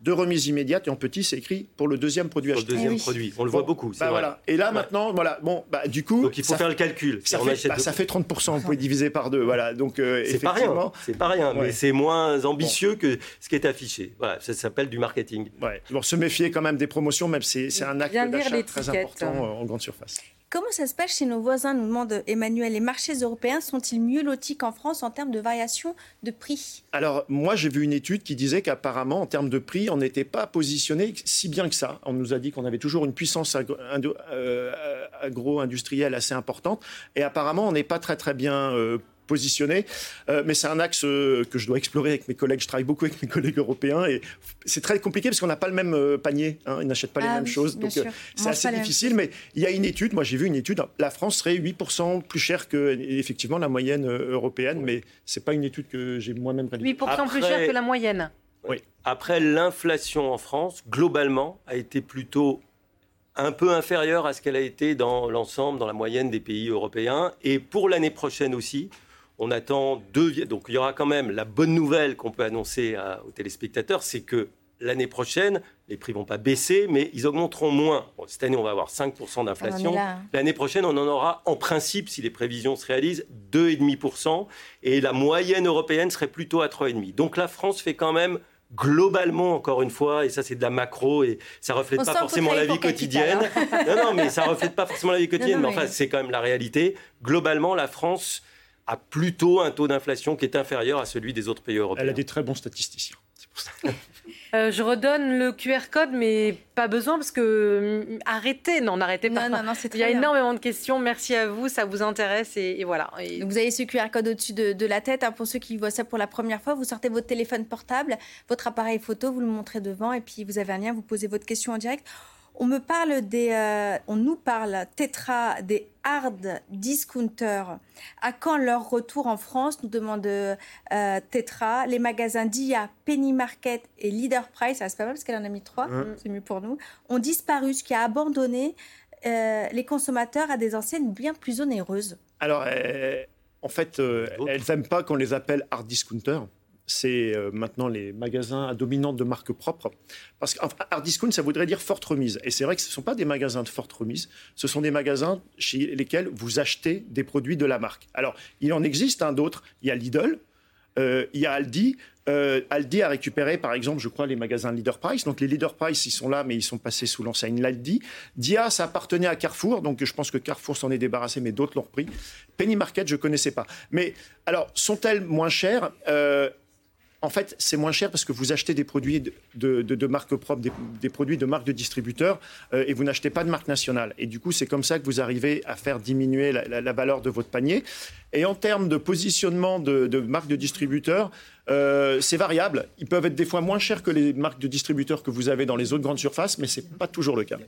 de remise immédiate et en petit c'est écrit pour le deuxième produit acheté. Le deuxième eh produit, on le voit beaucoup. Bah voilà. Et là maintenant, voilà, bon, bah du coup, donc il faut faire le calcul. Ça, fait, bah, ça fait 30 vous pouvez diviser par deux, voilà. Donc euh, c'est pas rien, c'est pas rien, mais c'est moins ambitieux que ce qui est affiché. Voilà, ça s'appelle du marketing. Ouais. Bon, se méfier quand même des promotions, même c'est un acte d'achat très important euh, en grande surface. Comment ça se passe chez nos voisins nous demande Emmanuel. Les marchés européens sont-ils mieux lotis qu'en France en termes de variation de prix? Alors, moi, j'ai vu une étude qui disait qu'apparemment, en termes de prix, on n'était pas positionné si bien que ça. On nous a dit qu'on avait toujours une puissance euh, agro-industrielle assez importante. Et apparemment, on n'est pas très, très bien euh, positionné. Euh, mais c'est un axe euh, que je dois explorer avec mes collègues. Je travaille beaucoup avec mes collègues européens et c'est très compliqué parce qu'on n'a pas le même euh, panier. Hein. ils n'achètent pas les ah mêmes choses. Donc c'est assez difficile. Mais il y a une étude. Moi, j'ai vu une étude. La France serait 8% plus chère que effectivement la moyenne européenne. Mais c'est pas une étude que j'ai moi-même réalisée. 8% plus cher que la moyenne. Oui. Après, l'inflation en France, globalement, a été plutôt un peu inférieure à ce qu'elle a été dans l'ensemble, dans la moyenne des pays européens. Et pour l'année prochaine aussi, on attend deux. Donc il y aura quand même la bonne nouvelle qu'on peut annoncer aux téléspectateurs, c'est que l'année prochaine, les prix vont pas baisser, mais ils augmenteront moins. cette année, on va avoir 5% d'inflation. L'année prochaine, on en aura en principe, si les prévisions se réalisent, 2,5%. Et la moyenne européenne serait plutôt à 3,5%. Donc la France fait quand même globalement, encore une fois, et ça c'est de la macro, et ça reflète pas forcément la vie quotidienne. non, non, mais ça reflète pas forcément la vie quotidienne, mais enfin, c'est quand même la réalité. Globalement, la France a plutôt un taux d'inflation qui est inférieur à celui des autres pays européens. Elle a des très bons statisticiens. Euh, je redonne le QR code, mais pas besoin parce que mm, arrêtez, non, n'arrêtez pas. Non, non, Il y a énormément de questions. Merci à vous, ça vous intéresse et, voilà. vous avez ce QR code au-dessus de, la tête. Hein, pour ceux qui voient ça pour la première fois, vous sortez votre téléphone portable, votre appareil photo, vous le montrez devant et puis vous avez un lien, vous posez votre question en direct. On me parle des, euh, on nous parle Tetra des hard discounters. À quand leur retour en France Nous demande euh, Tetra. Les magasins Dia, Penny Market et Leader Price, c'est pas mal parce qu'elle en a mis trois, c'est mieux pour nous, ont disparu, ce qui a abandonné euh, les consommateurs à des enseignes bien plus onéreuses. Alors, en fait, elles n'aiment pas qu'on les appelle hard discounters c'est euh, maintenant les magasins à dominante de marque propre. Parce qu'un hard ça voudrait dire forte remise. Et c'est vrai que ce ne sont pas des magasins de forte remise, ce sont des magasins chez lesquels vous achetez des produits de la marque. Alors, il en existe un d'autres. Il y a Lidl, euh, il y a Aldi. Euh, Aldi a récupéré, par exemple, je crois, les magasins Leader Price. Donc les Leader Price, ils sont là, mais ils sont passés sous l'enseigne Aldi. Dia, ça appartenait à Carrefour, donc je pense que Carrefour s'en est débarrassé, mais d'autres l'ont repris. Penny Market, je connaissais pas. Mais alors, sont-elles moins chères? En fait, c'est moins cher parce que vous achetez des produits de, marque propre, des, produits de marque de distributeur, euh, et vous n'achetez pas de marque nationale. Et du coup, c'est comme ça que vous arrivez à faire diminuer la, valeur de votre panier. Et en termes de positionnement de, de marque de distributeur, euh, c'est variable. Ils peuvent être des fois moins chers que les marques de distributeurs que vous avez dans les autres grandes surfaces, mais ce n'est pas toujours le cas.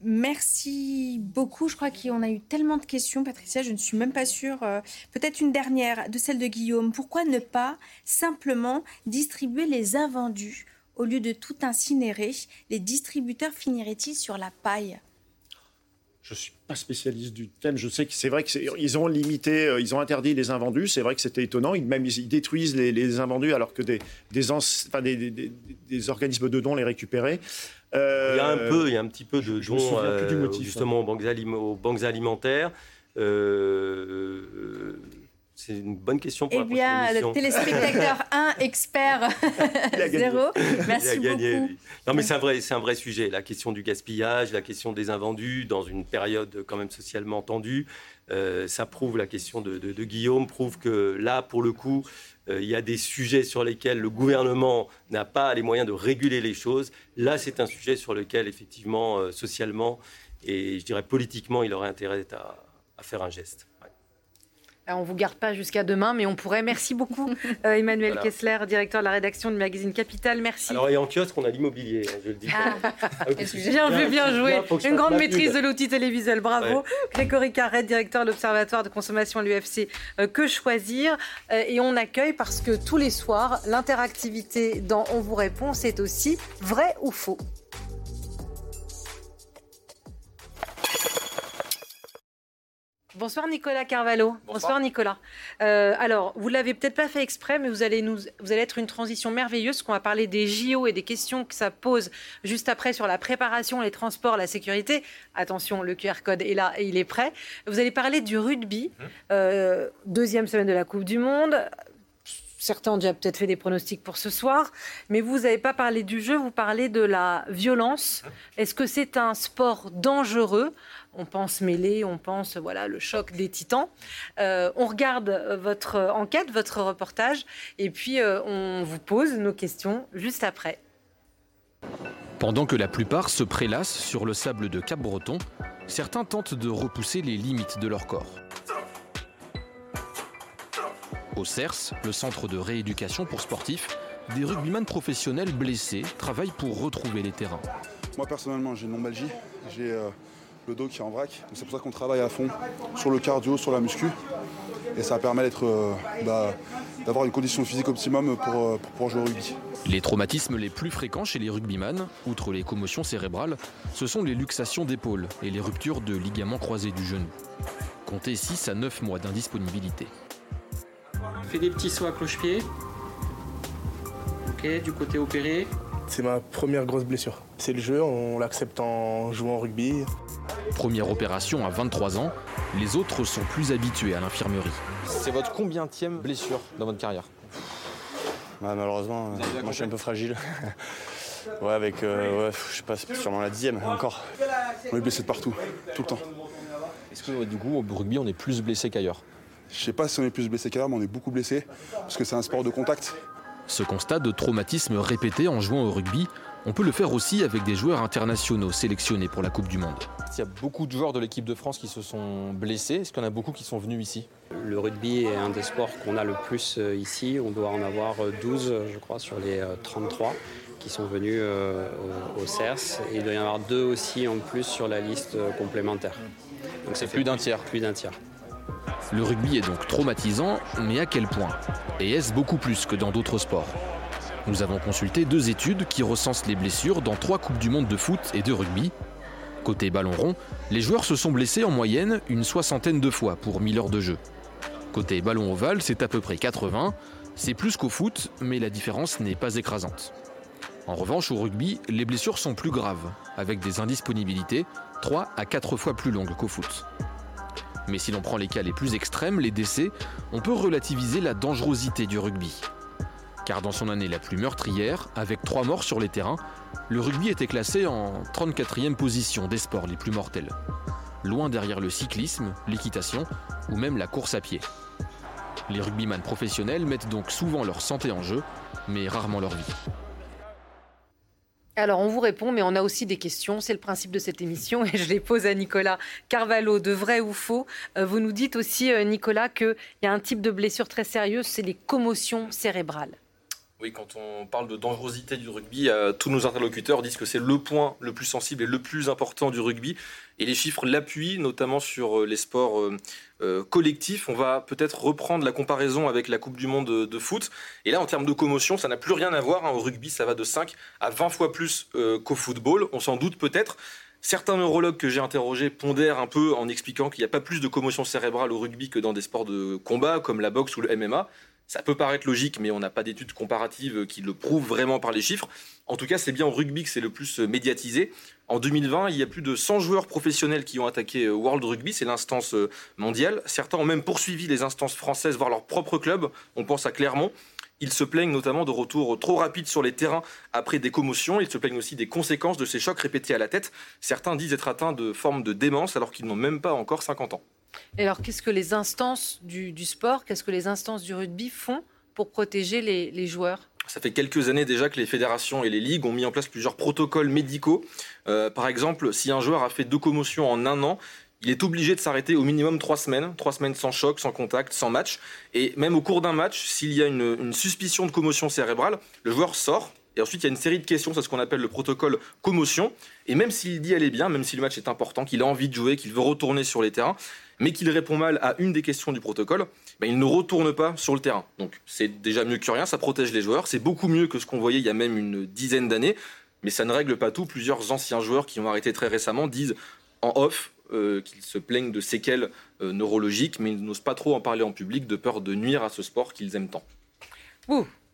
Merci beaucoup. Je crois qu'on a eu tellement de questions, Patricia, je ne suis même pas sûre. Euh, peut-être une dernière de celle de Guillaume. Pourquoi ne pas simplement distribuer les invendus au lieu de tout incinérer? Les distributeurs finiraient-ils sur la paille? Je suis pas spécialiste du thème. Je sais que c'est vrai qu'ils ont limité, euh, ils ont interdit les invendus. C'est vrai que c'était étonnant. Ils, même ils détruisent les, invendus alors que des, des, organismes de dons les récupéraient. Euh, il y a un peu, il y a un petit peu de dons euh, justement hein. aux, banques alimentaires. C'est une bonne question pour eh bien, le téléspectateur 1, expert 0. Merci beaucoup. Non, mais c'est un, vrai, un vrai sujet. La question du gaspillage, la question des invendus dans une période quand même socialement tendue. Euh, ça prouve, la question de, Guillaume prouve que là, pour le coup, euh, il y a des sujets sur lesquels le gouvernement n'a pas les moyens de réguler les choses. Là, c'est un sujet sur lequel, effectivement, euh, socialement et je dirais politiquement, il aurait intérêt à faire un geste. Euh, on ne vous garde pas jusqu'à demain, mais on pourrait. Merci beaucoup, euh, Emmanuel Kessler, directeur de la rédaction du magazine Capital. Merci. Alors, et en kiosque, on a l'immobilier, hein, je le dis. Ah. ah bien vu, bien joué. Une grande maîtrise de l'outil télévisuel, bravo. Grégory Carret, directeur de l'Observatoire de consommation à l'UFC euh, Que choisir Et on accueille parce que tous les soirs, l'interactivité dans On vous répond, c'est aussi vrai ou faux. Bonsoir Nicolas Carvalho. Bonsoir, Nicolas. Euh, alors, vous l'avez peut-être pas fait exprès, mais vous allez, nous, vous allez être une transition merveilleuse, qu'on va parler des JO et des questions que ça pose juste après sur la préparation, les transports, la sécurité. Attention, le QR code est là et il est prêt. Vous allez parler du rugby, mmh. euh, deuxième semaine de la Coupe du Monde. Certains ont déjà peut-être fait des pronostics pour ce soir, mais vous n'avez pas parlé du jeu, vous parlez de la violence. Est-ce que c'est un sport dangereux? On pense mêlée, on pense voilà le choc des titans. Euh, on regarde votre enquête, votre reportage, et puis euh, on vous pose nos questions juste après. Pendant que la plupart se prélassent sur le sable de Cap-Breton, certains tentent de repousser les limites de leur corps. Au CERS, le centre de rééducation pour sportifs, des rugbyman professionnels blessés travaillent pour retrouver les terrains. Moi personnellement j'ai une lombalgie, j'ai euh, le dos qui est en vrac. C'est pour ça qu'on travaille à fond sur le cardio, sur la muscu. Et ça permet d'être, euh, bah, d'avoir une condition physique optimum pour, euh, pour pouvoir jouer au rugby. Les traumatismes les plus fréquents chez les rugbyman, outre les commotions cérébrales, ce sont les luxations d'épaule et les ruptures de ligaments croisés du genou. Comptez 6 à 9 mois d'indisponibilité. Fais des petits sauts à cloche-pied. Ok, du côté opéré. C'est ma première grosse blessure. C'est le jeu, on l'accepte en jouant au rugby. Première opération à 23 ans, les autres sont plus habitués à l'infirmerie. C'est votre combienième blessure dans votre carrière? Malheureusement, moi je suis un peu fragile. ouais, avec, euh, ouais, je sais pas, sûrement la dixième encore. On est blessé de partout, tout le temps. Est-ce que du coup, au rugby, on est plus blessé qu'ailleurs? Je sais pas si on est plus blessé qu'ailleurs, mais on est beaucoup blessé, parce que c'est un sport de contact. Ce constat de traumatisme répété en jouant au rugby, on peut le faire aussi avec des joueurs internationaux sélectionnés pour la Coupe du Monde. Il y a beaucoup de joueurs de l'équipe de France qui se sont blessés. Est-ce qu'il y en a beaucoup qui sont venus ici? Le rugby est un des sports qu'on a le plus euh, ici. On doit en avoir 12, euh, je crois, sur les 33 euh, qui sont venus au CERS. Et il doit y en avoir deux aussi en plus sur la liste complémentaire. Donc c'est plus d'un tiers. Plus d'un tiers. Le rugby est donc traumatisant, mais à quel point? Et est-ce beaucoup plus que dans d'autres sports? Nous avons consulté deux études qui recensent les blessures dans trois Coupes du Monde de foot et de rugby. Côté ballon rond, les joueurs se sont blessés en moyenne une soixantaine de fois pour 1000 heures de jeu. Côté ballon ovale, c'est à peu près 80. C'est plus qu'au foot, mais la différence n'est pas écrasante. En revanche, au rugby, les blessures sont plus graves, avec des indisponibilités 3 à 4 fois plus longues qu'au foot. Mais si l'on prend les cas les plus extrêmes, les décès, on peut relativiser la dangerosité du rugby. Car dans son année la plus meurtrière, avec trois morts sur les terrains, le rugby était classé en 34e position des sports les plus mortels. Loin derrière le cyclisme, l'équitation ou même la course à pied. Les rugbyman professionnels mettent donc souvent leur santé en jeu, mais rarement leur vie. Alors, on vous répond, mais on a aussi des questions. C'est le principe de cette émission et je les pose à Nicolas Carvalho, de vrai ou faux. Euh, vous nous dites aussi, euh, Nicolas, qu'il y a un type de blessure très sérieuse, c'est les commotions cérébrales. Oui, quand on parle de dangerosité du rugby, euh, tous nos interlocuteurs disent que c'est le point le plus sensible et le plus important du rugby. Et les chiffres l'appuient, notamment sur euh, les sports euh, collectifs. On va peut-être reprendre la comparaison avec la Coupe du Monde de, foot. Et là, en termes de commotion, ça n'a plus rien à voir. Hein. Au rugby, ça va de 5 à 20 fois plus qu'au football. On s'en doute peut-être. Certains neurologues que j'ai interrogés pondèrent un peu en expliquant qu'il n'y a pas plus de commotion cérébrale au rugby que dans des sports de combat comme la boxe ou le MMA. Ça peut paraître logique, mais on n'a pas d'études comparatives qui le prouvent vraiment par les chiffres. En tout cas, c'est bien au rugby que c'est le plus médiatisé. En 2020, il y a plus de 100 joueurs professionnels qui ont attaqué euh, World Rugby, c'est l'instance euh, mondiale. Certains ont même poursuivi les instances françaises, voire leur propre club. On pense à Clermont. Ils se plaignent notamment de retours trop rapides sur les terrains après des commotions. Ils se plaignent aussi des conséquences de ces chocs répétés à la tête. Certains disent être atteints de formes de démence alors qu'ils n'ont même pas encore 50 ans. Et alors, qu'est-ce que les instances du, sport, qu'est-ce que les instances du rugby font pour protéger les, joueurs? Ça fait quelques années déjà que les fédérations et les ligues ont mis en place plusieurs protocoles médicaux. Euh, par exemple, si un joueur a fait deux commotions en un an, il est obligé de s'arrêter au minimum trois semaines, trois semaines sans choc, sans contact, sans match. Et même au cours d'un match, s'il y a une, une, suspicion de commotion cérébrale, le joueur sort, et ensuite, il y a une série de questions, c'est ce qu'on appelle le protocole commotion. Et même s'il dit aller bien, même si le match est important, qu'il a envie de jouer, qu'il veut retourner sur les terrains, mais qu'il répond mal à une des questions du protocole, ben, il ne retourne pas sur le terrain. Donc c'est déjà mieux que rien, ça protège les joueurs. C'est beaucoup mieux que ce qu'on voyait il y a même une dizaine d'années, mais ça ne règle pas tout. Plusieurs anciens joueurs qui ont arrêté très récemment disent en off qu'ils se plaignent de séquelles neurologiques, mais ils n'osent pas trop en parler en public de peur de nuire à ce sport qu'ils aiment tant.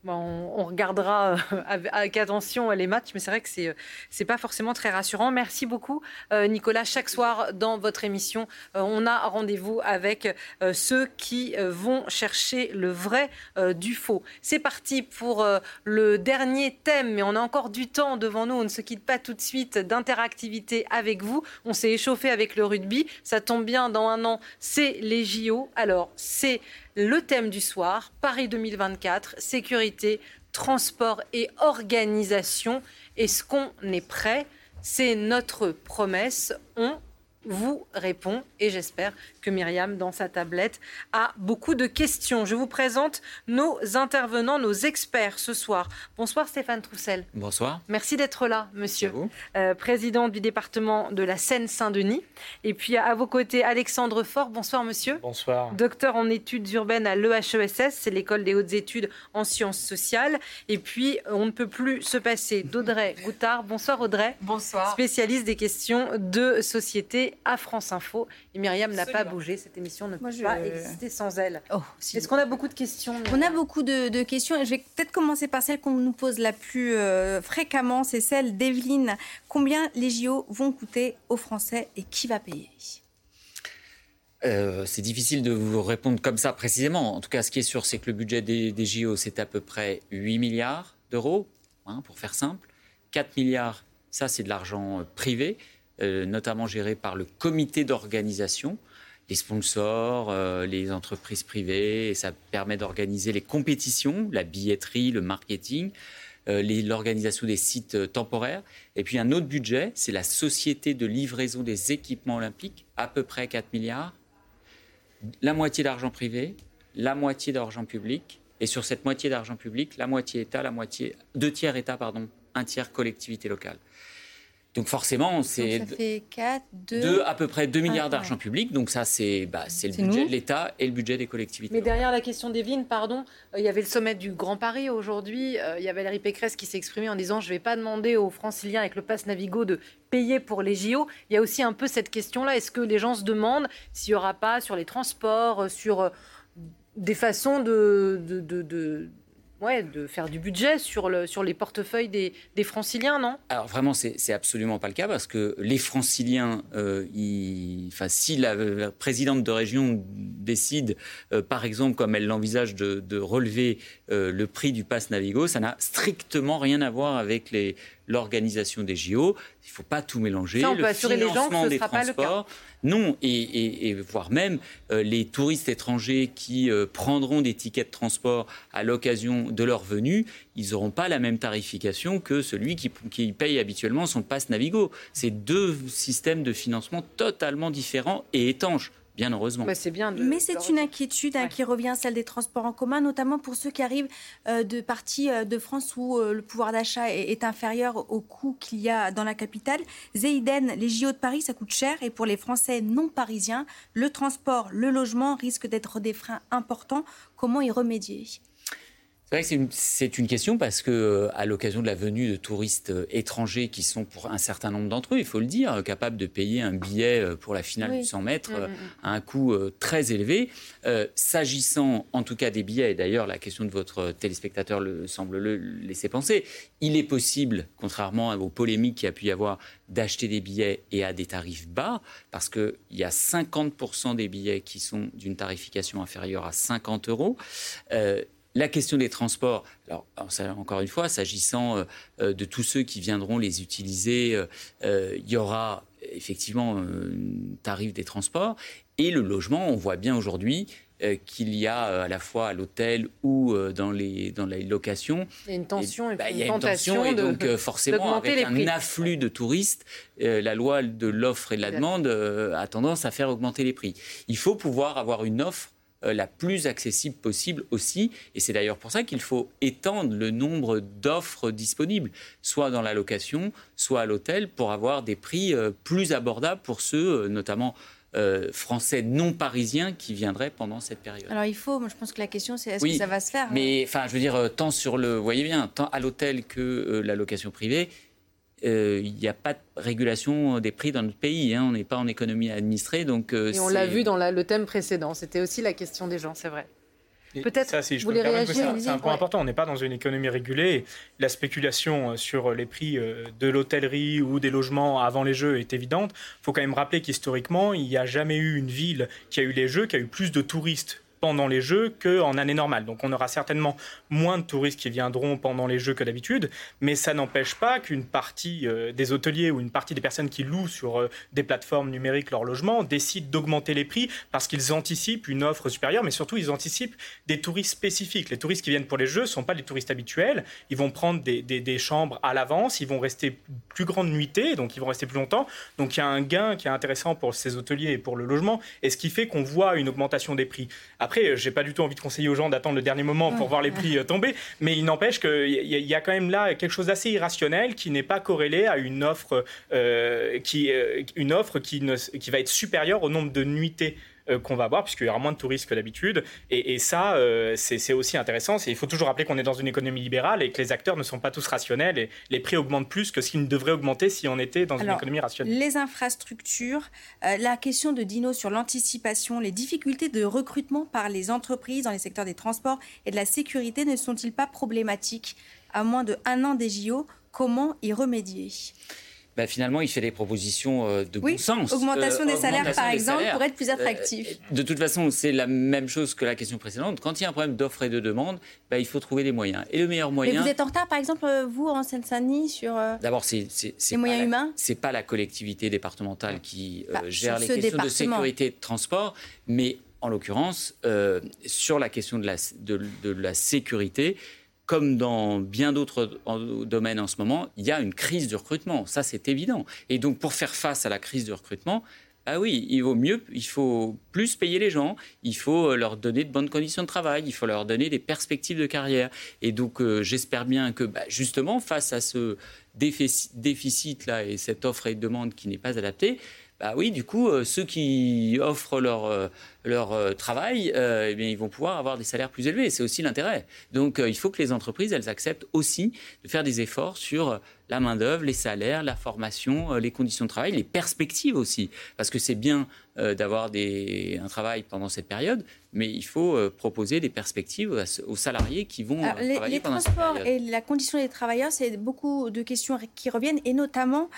On, regardera euh, avec attention les matchs, mais c'est vrai que c'est euh, c'est pas forcément très rassurant. Merci beaucoup, euh, Nicolas. Chaque soir dans votre émission, on a rendez-vous avec ceux qui vont chercher le vrai du faux. C'est parti pour le dernier thème, mais on a encore du temps devant nous. On ne se quitte pas tout de suite d'interactivité avec vous. On s'est échauffé avec le rugby. Ça tombe bien, dans un an, c'est les JO. Alors, c'est le thème du soir, Paris 2024, sécurité, transport et organisation. Est-ce qu'on est prêt? C'est notre promesse. On vous répond et j'espère que Myriam, dans sa tablette, a beaucoup de questions. Je vous présente nos intervenants, nos experts ce soir. Bonsoir Stéphane Troussel. Bonsoir. Merci d'être là, monsieur. Euh, président du département de la Seine-Saint-Denis. Et puis à vos côtés, Alexandre Faure. Bonsoir, monsieur. Bonsoir. Docteur en études urbaines à l'EHESS, c'est l'école des hautes études en sciences sociales. Et puis, on ne peut plus se passer d'Audrey Goutard. Bonsoir, Audrey. Bonsoir. Spécialiste des questions de société à France Info. Et Myriam n'a pas cette émission ne peut pas exister sans elle. Oh, Est-ce qu'on a beaucoup de questions On a beaucoup de, questions. Et je vais peut-être commencer par celle qu'on nous pose la plus euh, fréquemment. C'est celle d'Evelyne. Combien les JO vont coûter aux Français et qui va payer? Euh, c'est difficile de vous répondre comme ça précisément. En tout cas, ce qui est sûr, c'est que le budget des, JO, c'est à peu près 8 milliards d'euros, hein, pour faire simple. 4 milliards, ça, c'est de l'argent euh, notamment géré par le comité d'organisation les sponsors, euh, les entreprises privées, et ça permet d'organiser les compétitions, la billetterie, le marketing, euh, l'organisation des sites temporaires. Et puis un autre budget, c'est la société de livraison des équipements olympiques, à peu près 4 milliards, la moitié d'argent privé, la moitié d'argent public, et sur cette moitié d'argent public, la moitié État, la moitié, deux tiers État, pardon, un tiers collectivité locale. Donc forcément, c'est ça fait 4, 2... à peu près 2 milliards d'argent public. Donc ça, c'est bah, le budget de l'État et le budget des collectivités. Mais derrière la question des vignes, pardon, euh, il y avait le sommet du Grand Paris aujourd'hui. Euh, il y avait Valérie Pécresse qui s'est exprimée en disant je ne vais pas demander aux Franciliens avec le pass Navigo de payer pour les JO. Il y a aussi un peu cette question-là. Est-ce que les gens se demandent s'il n'y aura pas sur les transports, euh, sur des façons de, de, de ouais, de faire du budget sur, le, sur les portefeuilles des, des franciliens, non? Alors vraiment, c'est absolument pas le cas parce que les franciliens, euh, enfin, si la, présidente de région décide, euh, par exemple, comme elle l'envisage, de, de, relever euh, le prix du pass Navigo, ça n'a strictement rien à voir avec les, l'organisation des JO. Il ne faut pas tout mélanger. Ça, on peut assurer les gens que ce ne sera pas le cas. Non, et, voire même euh, les touristes étrangers qui euh, prendront des tickets de transport à l'occasion de leur venue, ils n'auront pas la même tarification que celui qui, qui paye habituellement son passe Navigo. C'est deux systèmes de financement totalement différents et étanches bien heureusement. Mais c'est bien. Mais c'est une inquiétude hein, qui revient, celle des transports en commun, notamment pour ceux qui arrivent euh, de parties euh, de France où euh, le pouvoir d'achat est, inférieur au coût qu'il y a dans la capitale. Zéiden, les JO de Paris, ça coûte cher et pour les Français non parisiens, le transport, le logement risquent d'être des freins importants. Comment y remédier? C'est une, question parce que, euh, à l'occasion de la venue de touristes euh, étrangers qui sont, pour un certain nombre d'entre eux, il faut le dire, capables de payer un billet euh, pour la finale du 100 mètres mm, mm, mm. à un coût très élevé. S'agissant, en tout cas, des billets, et d'ailleurs, la question de votre téléspectateur le, semble le laisser penser, il est possible, contrairement aux polémiques qu'il y a pu y avoir, d'acheter des billets et à des tarifs bas, parce qu'il y a 50% des billets qui sont d'une tarification inférieure à 50 euros. La question des transports, alors, encore une fois, s'agissant euh, euh, de tous ceux qui viendront les utiliser, euh, il y aura effectivement un tarif des transports. Et le logement, on voit bien aujourd'hui qu'il y a à la fois à l'hôtel ou dans, les, dans les locations. Il y a une tension et, bah, il y a une tension et donc forcément avec un afflux de touristes, la loi de l'offre et de la demande a tendance à faire augmenter les prix. Il faut pouvoir avoir une offre la plus accessible possible aussi. Et c'est d'ailleurs pour ça qu'il faut étendre le nombre d'offres disponibles, soit dans la location, soit à l'hôtel, pour avoir des prix euh, plus abordables pour ceux, euh, notamment français non parisiens qui viendraient pendant cette période. Alors il faut, moi je pense que la question c'est est-ce que ça va se faire Mais enfin, je veux dire, tant sur le, vous voyez bien, tant à l'hôtel que la location privée, il n'y a pas de régulation des prix dans notre pays. Hein. On n'est pas en économie administrée. Donc, Et on l'a vu dans le thème précédent. C'était aussi la question des gens, c'est vrai. Peut-être ça, si je peux réagir, c'est un, point important. On n'est pas dans une économie régulée. La spéculation euh, sur les prix euh, de l'hôtellerie ou des logements avant les Jeux est évidente. Il faut quand même rappeler qu'historiquement, il n'y a jamais eu une ville qui a eu les Jeux, qui a eu plus de touristes pendant les Jeux qu'en année normale. Donc on aura certainement moins de touristes qui viendront pendant les Jeux que d'habitude, mais ça n'empêche pas qu'une partie euh, des hôteliers ou une partie des personnes qui louent sur euh, des plateformes numériques leur logement décident d'augmenter les prix parce qu'ils anticipent une offre supérieure, mais surtout ils anticipent des touristes spécifiques. Les touristes qui viennent pour les Jeux ne sont pas des touristes habituels, ils vont prendre des, chambres à l'avance, ils vont rester plus grande nuitée, donc ils vont rester plus longtemps. Donc il y a un gain qui est intéressant pour ces hôteliers et pour le logement, et ce qui fait qu'on voit une augmentation des prix. Après, j'ai pas du tout envie de conseiller aux gens d'attendre le dernier moment pour voir les prix euh, tomber, mais il n'empêche qu'il y, a quand même là quelque chose d'assez irrationnel qui n'est pas corrélé à une offre, euh, qui, euh, une offre qui, ne, qui va être supérieure au nombre de nuitées euh, qu'on va avoir, puisqu'il y aura moins de touristes que d'habitude. Et, ça, euh, c'est aussi intéressant. Il faut toujours rappeler qu'on est dans une économie libérale et que les acteurs ne sont pas tous rationnels et les prix augmentent plus que ce qu'ils ne devraient augmenter si on était dans une économie rationnelle. Les infrastructures, euh, la question de Dino sur l'anticipation, les difficultés de recrutement par les entreprises dans les secteurs des transports et de la sécurité ne sont-ils pas problématiques? À moins de un an des JO Comment y remédier? Bah, finalement, il fait des propositions euh, de bon sens. Augmentation euh, des salaires, par exemple, pour être plus attractif. Euh, de toute façon, c'est la même chose que la question précédente. Quand il y a un problème d'offre et de demande, bah, il faut trouver des moyens. Et le meilleur moyen. Mais vous êtes en retard, par exemple, vous, en Seine-Saint-Denis, sur. D'abord, c'est. Les moyens humains C'est pas la collectivité départementale qui bah, gère les questions de sécurité de transport, mais en l'occurrence, sur la question de la, de, de la sécurité, comme dans bien d'autres domaines en ce moment, il y a une crise de recrutement. Ça, c'est évident. Et donc, pour faire face à la crise de recrutement, ah oui, il vaut mieux, il faut plus payer les gens, il faut euh, leur donner de bonnes conditions de travail, il faut leur donner des perspectives de carrière. Et donc, euh, j'espère bien que, bah, justement, face à ce déficit-là et cette offre et demande qui n'est pas adaptée, bah oui, du coup, euh, ceux qui offrent leur leur euh, travail, euh, eh bien, ils vont pouvoir avoir des salaires plus élevés. C'est aussi l'intérêt. Donc, euh, il faut que les entreprises, elles acceptent aussi de faire des efforts sur la main-d'œuvre, les salaires, la formation, les conditions de travail, les perspectives aussi. Parce que c'est bien d'avoir un travail pendant cette période, mais il faut proposer des perspectives aux salariés qui vont les, travailler les transports et la condition des travailleurs, c'est beaucoup de questions qui reviennent, et notamment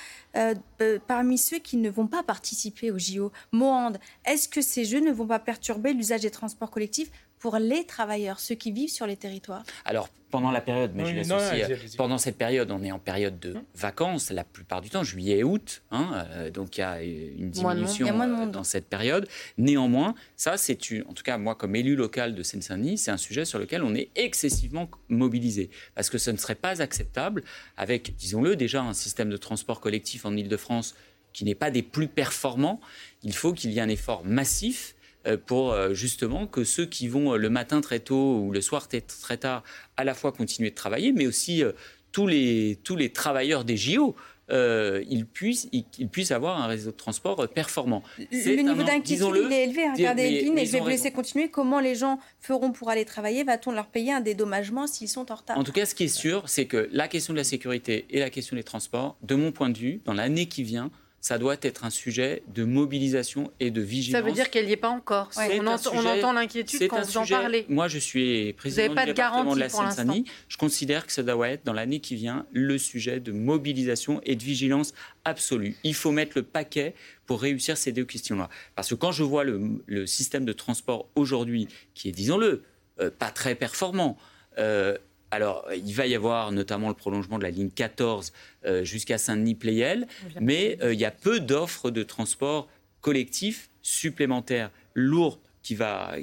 parmi ceux qui ne vont pas participer au JO. Mohand, est-ce que ces jeux ne vont pas perturber l'usage des transports collectifs pour les travailleurs, ceux qui vivent sur les territoires Alors, pendant la période, mais je l'associe, pendant cette période, on est en période de hum. vacances, la plupart du temps, juillet et août, hein, euh, donc il y a une diminution euh, dans cette période. Néanmoins, ça, c'est en tout cas, moi, comme élu local de Seine-Saint-Denis, c'est un sujet sur lequel on est excessivement mobilisé, parce que ce ne serait pas acceptable avec, disons-le, déjà un système de transport collectif en Ile-de-France qui n'est pas des plus performants. Il faut qu'il y ait un effort massif euh, pour euh, justement que ceux qui vont euh, le matin très tôt ou le soir très tard à la fois continuer de travailler, mais aussi tous les, tous les travailleurs des JO. ils, puissent, ils, puissent avoir un réseau de transport performant. Le niveau d'inquiétude, est élevé. Regardez, et je vais vous laisser continuer. Comment les gens feront pour aller travailler? Va-t-on leur payer un dédommagement s'ils sont en retard? En tout cas, ce qui est sûr, c'est que la question de la sécurité et la question des transports, de mon point de vue, dans l'année qui vient, ça doit être un sujet de mobilisation et de vigilance. Ça veut dire qu'elle n'y est pas encore. On, entend l'inquiétude quand vous en parlez. Moi, je suis président du département de la Seine-Saint-Denis. Je considère que ça doit être, dans l'année qui vient, le sujet de mobilisation et de vigilance absolue. Il faut mettre le paquet pour réussir ces deux questions-là. Parce que quand je vois le, système de transport aujourd'hui, qui est, disons-le, euh, pas très performant, euh, alors, il va y avoir notamment le prolongement de la ligne 14 euh, jusqu'à Saint-Denis-Pléiel, mais euh, il y a peu d'offres de transport collectif supplémentaires lourdes qui,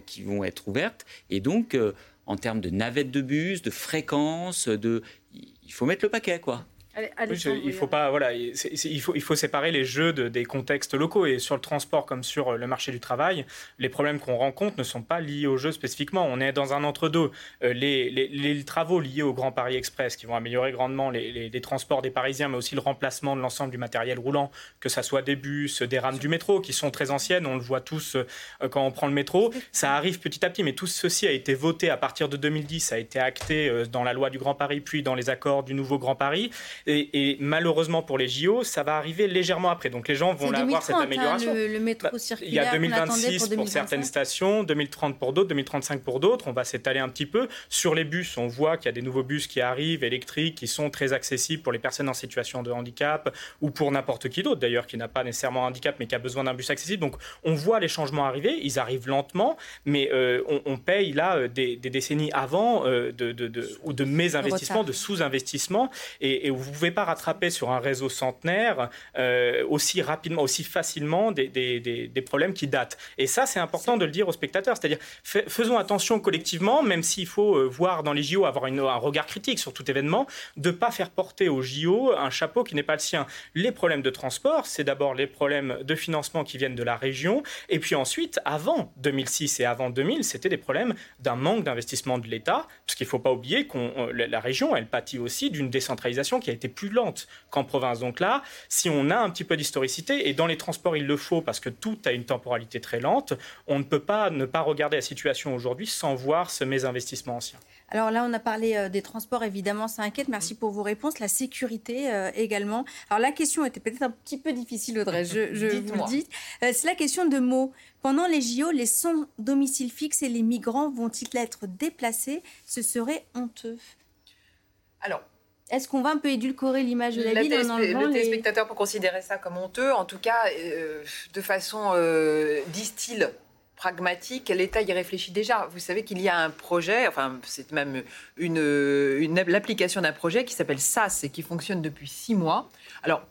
qui vont être ouvertes. Et donc, euh, en termes de navettes de bus, de fréquences, de, il faut mettre le paquet, quoi il faut pas, voilà, il, faut, il faut séparer les jeux des contextes locaux et sur le transport comme sur euh, le marché du travail, les problèmes qu'on rencontre ne sont pas liés aux jeux spécifiquement. On est dans un entre-deux. Euh, les, les, travaux liés au Grand Paris Express qui vont améliorer grandement les, transports des Parisiens, mais aussi le remplacement de l'ensemble du matériel roulant, que ça soit des bus, des rames du métro qui sont très anciennes, on le voit tous euh, quand on prend le métro. Ça arrive petit à petit, mais tout ceci a été voté à partir de 2010, ça a été acté dans la loi du Grand Paris, puis dans les accords du nouveau Grand Paris. Et, malheureusement pour les JO, ça va arriver légèrement après. Donc les gens vont avoir cette hein, amélioration. le, métro bah, Il y a 2026 pour, certaines stations, 2030 pour d'autres, 2035 pour d'autres. On va s'étaler un petit peu. Sur les bus, on voit qu'il y a des nouveaux bus qui arrivent, électriques, qui sont très accessibles pour les personnes en situation de handicap ou pour n'importe qui d'autre d'ailleurs qui n'a pas nécessairement un handicap mais qui a besoin d'un bus accessible. Donc on voit les changements arriver. Ils arrivent lentement, mais euh, on, paye là euh, des, décennies avant euh, de, de, de, de mésinvestissement, de sous-investissement. Et, vous ne pouvez pas rattraper sur un réseau centenaire aussi rapidement, aussi facilement des, problèmes qui datent. Et ça, c'est important de le dire aux spectateurs. C'est-à-dire, faisons attention collectivement, même s'il faut voir dans les JO, avoir un regard critique sur tout événement, de ne pas faire porter aux JO un chapeau qui n'est pas le sien. Les problèmes de transport, c'est d'abord les problèmes de financement qui viennent de la région. Et puis ensuite, avant 2006 et avant 2000, c'était des problèmes d'un manque d'investissement de l'État, parce qu'il ne faut pas oublier que euh, la région, elle pâtit aussi d'une décentralisation qui a été plus lente qu'en province. Donc là, si on a un petit peu d'historicité, et dans les transports, il le faut, parce que tout a une temporalité très lente, on ne peut pas ne pas regarder la situation aujourd'hui sans voir ce mésinvestissement ancien. Alors là, on a parlé euh, des transports, évidemment, ça inquiète. Merci pour vos réponses. La sécurité euh, également. Alors la question était peut-être un petit peu difficile, Audrey, je, je vous le dis. Euh, c'est la question de mots. Pendant les JO, les sans domicile fixe et les migrants vont-ils être déplacés? Ce serait honteux. Alors, est-ce qu'on va un peu édulcorer l'image de la, ville en Le téléspectateur peut considérer ça comme honteux. En tout cas, de façon, disent-ils, pragmatique, l'État y réfléchit déjà. Vous savez qu'il y a un projet, enfin c'est même une, une l'application d'un projet qui s'appelle SAS et qui fonctionne depuis six mois. Alors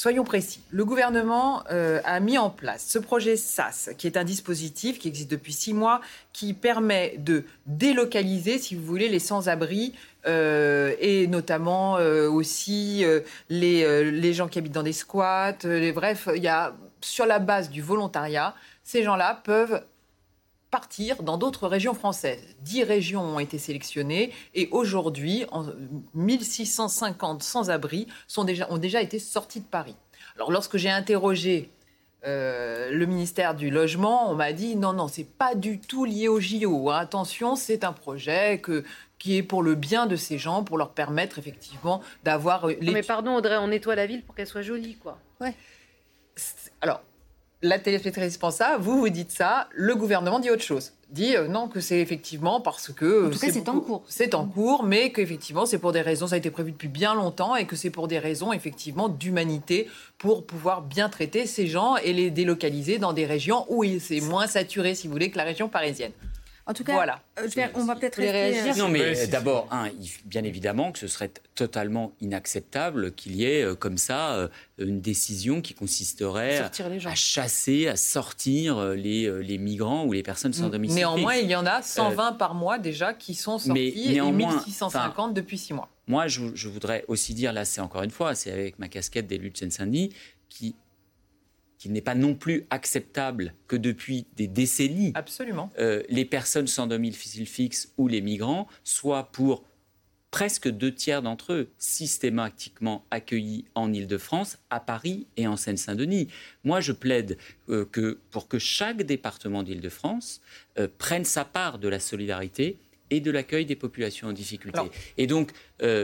Soyons précis. Le gouvernement euh, a mis en place ce projet SAS, qui est un dispositif qui existe depuis six mois, qui permet de délocaliser, si vous voulez, les sans-abri euh, et notamment euh, aussi les, les, gens qui habitent dans des squats. Les, bref, il y a sur la base du volontariat ces gens-là peuvent partir dans d'autres régions françaises. Dix régions ont été sélectionnées et aujourd'hui, 1650 sans-abri ont déjà été sortis de Paris. Alors lorsque j'ai interrogé euh, le ministère du Logement, on m'a dit non, non, c'est pas du tout lié au JO. Attention, c'est un projet que, qui est pour le bien de ces gens, pour leur permettre effectivement d'avoir. Les... Mais pardon, Audrey, on nettoie la ville pour qu'elle soit jolie, quoi. Ouais. Alors, la téléspectatrice pense ça, vous vous dites ça, le gouvernement dit autre chose. Dit euh, non, que c'est effectivement parce que. En tout cas, c'est en cours. C'est en cours, mais qu'effectivement, c'est pour des raisons, ça a été prévu depuis bien longtemps, et que c'est pour des raisons, effectivement, d'humanité, pour pouvoir bien traiter ces gens et les délocaliser dans des régions où c'est moins saturé, si vous voulez, que la région parisienne. En tout cas, voilà. Euh, on va peut-être réagir. Non, mais d'abord, bien évidemment que ce serait totalement inacceptable qu'il y ait euh, comme ça euh, une décision qui consisterait à chasser, à sortir les, les, migrants ou les personnes sans mm. domicile. Néanmoins, il y en a 120 par mois déjà qui sont sortis et 1650 depuis 6 mois. Moi, je, je, voudrais aussi dire, là, c'est encore une fois, c'est avec ma casquette d'élu de Seine-Saint-Denis, qui qu'il n'est pas non plus acceptable que depuis des décennies, Absolument. Euh, les personnes sans domicile fixe ou les migrants soient pour presque deux tiers d'entre eux systématiquement accueillis en Ile-de-France, à Paris et en Seine-Saint-Denis. Moi, je plaide euh, que pour que chaque département d'Île-de-France euh, prenne sa part de la solidarité et de l'accueil des populations en difficulté. Et donc,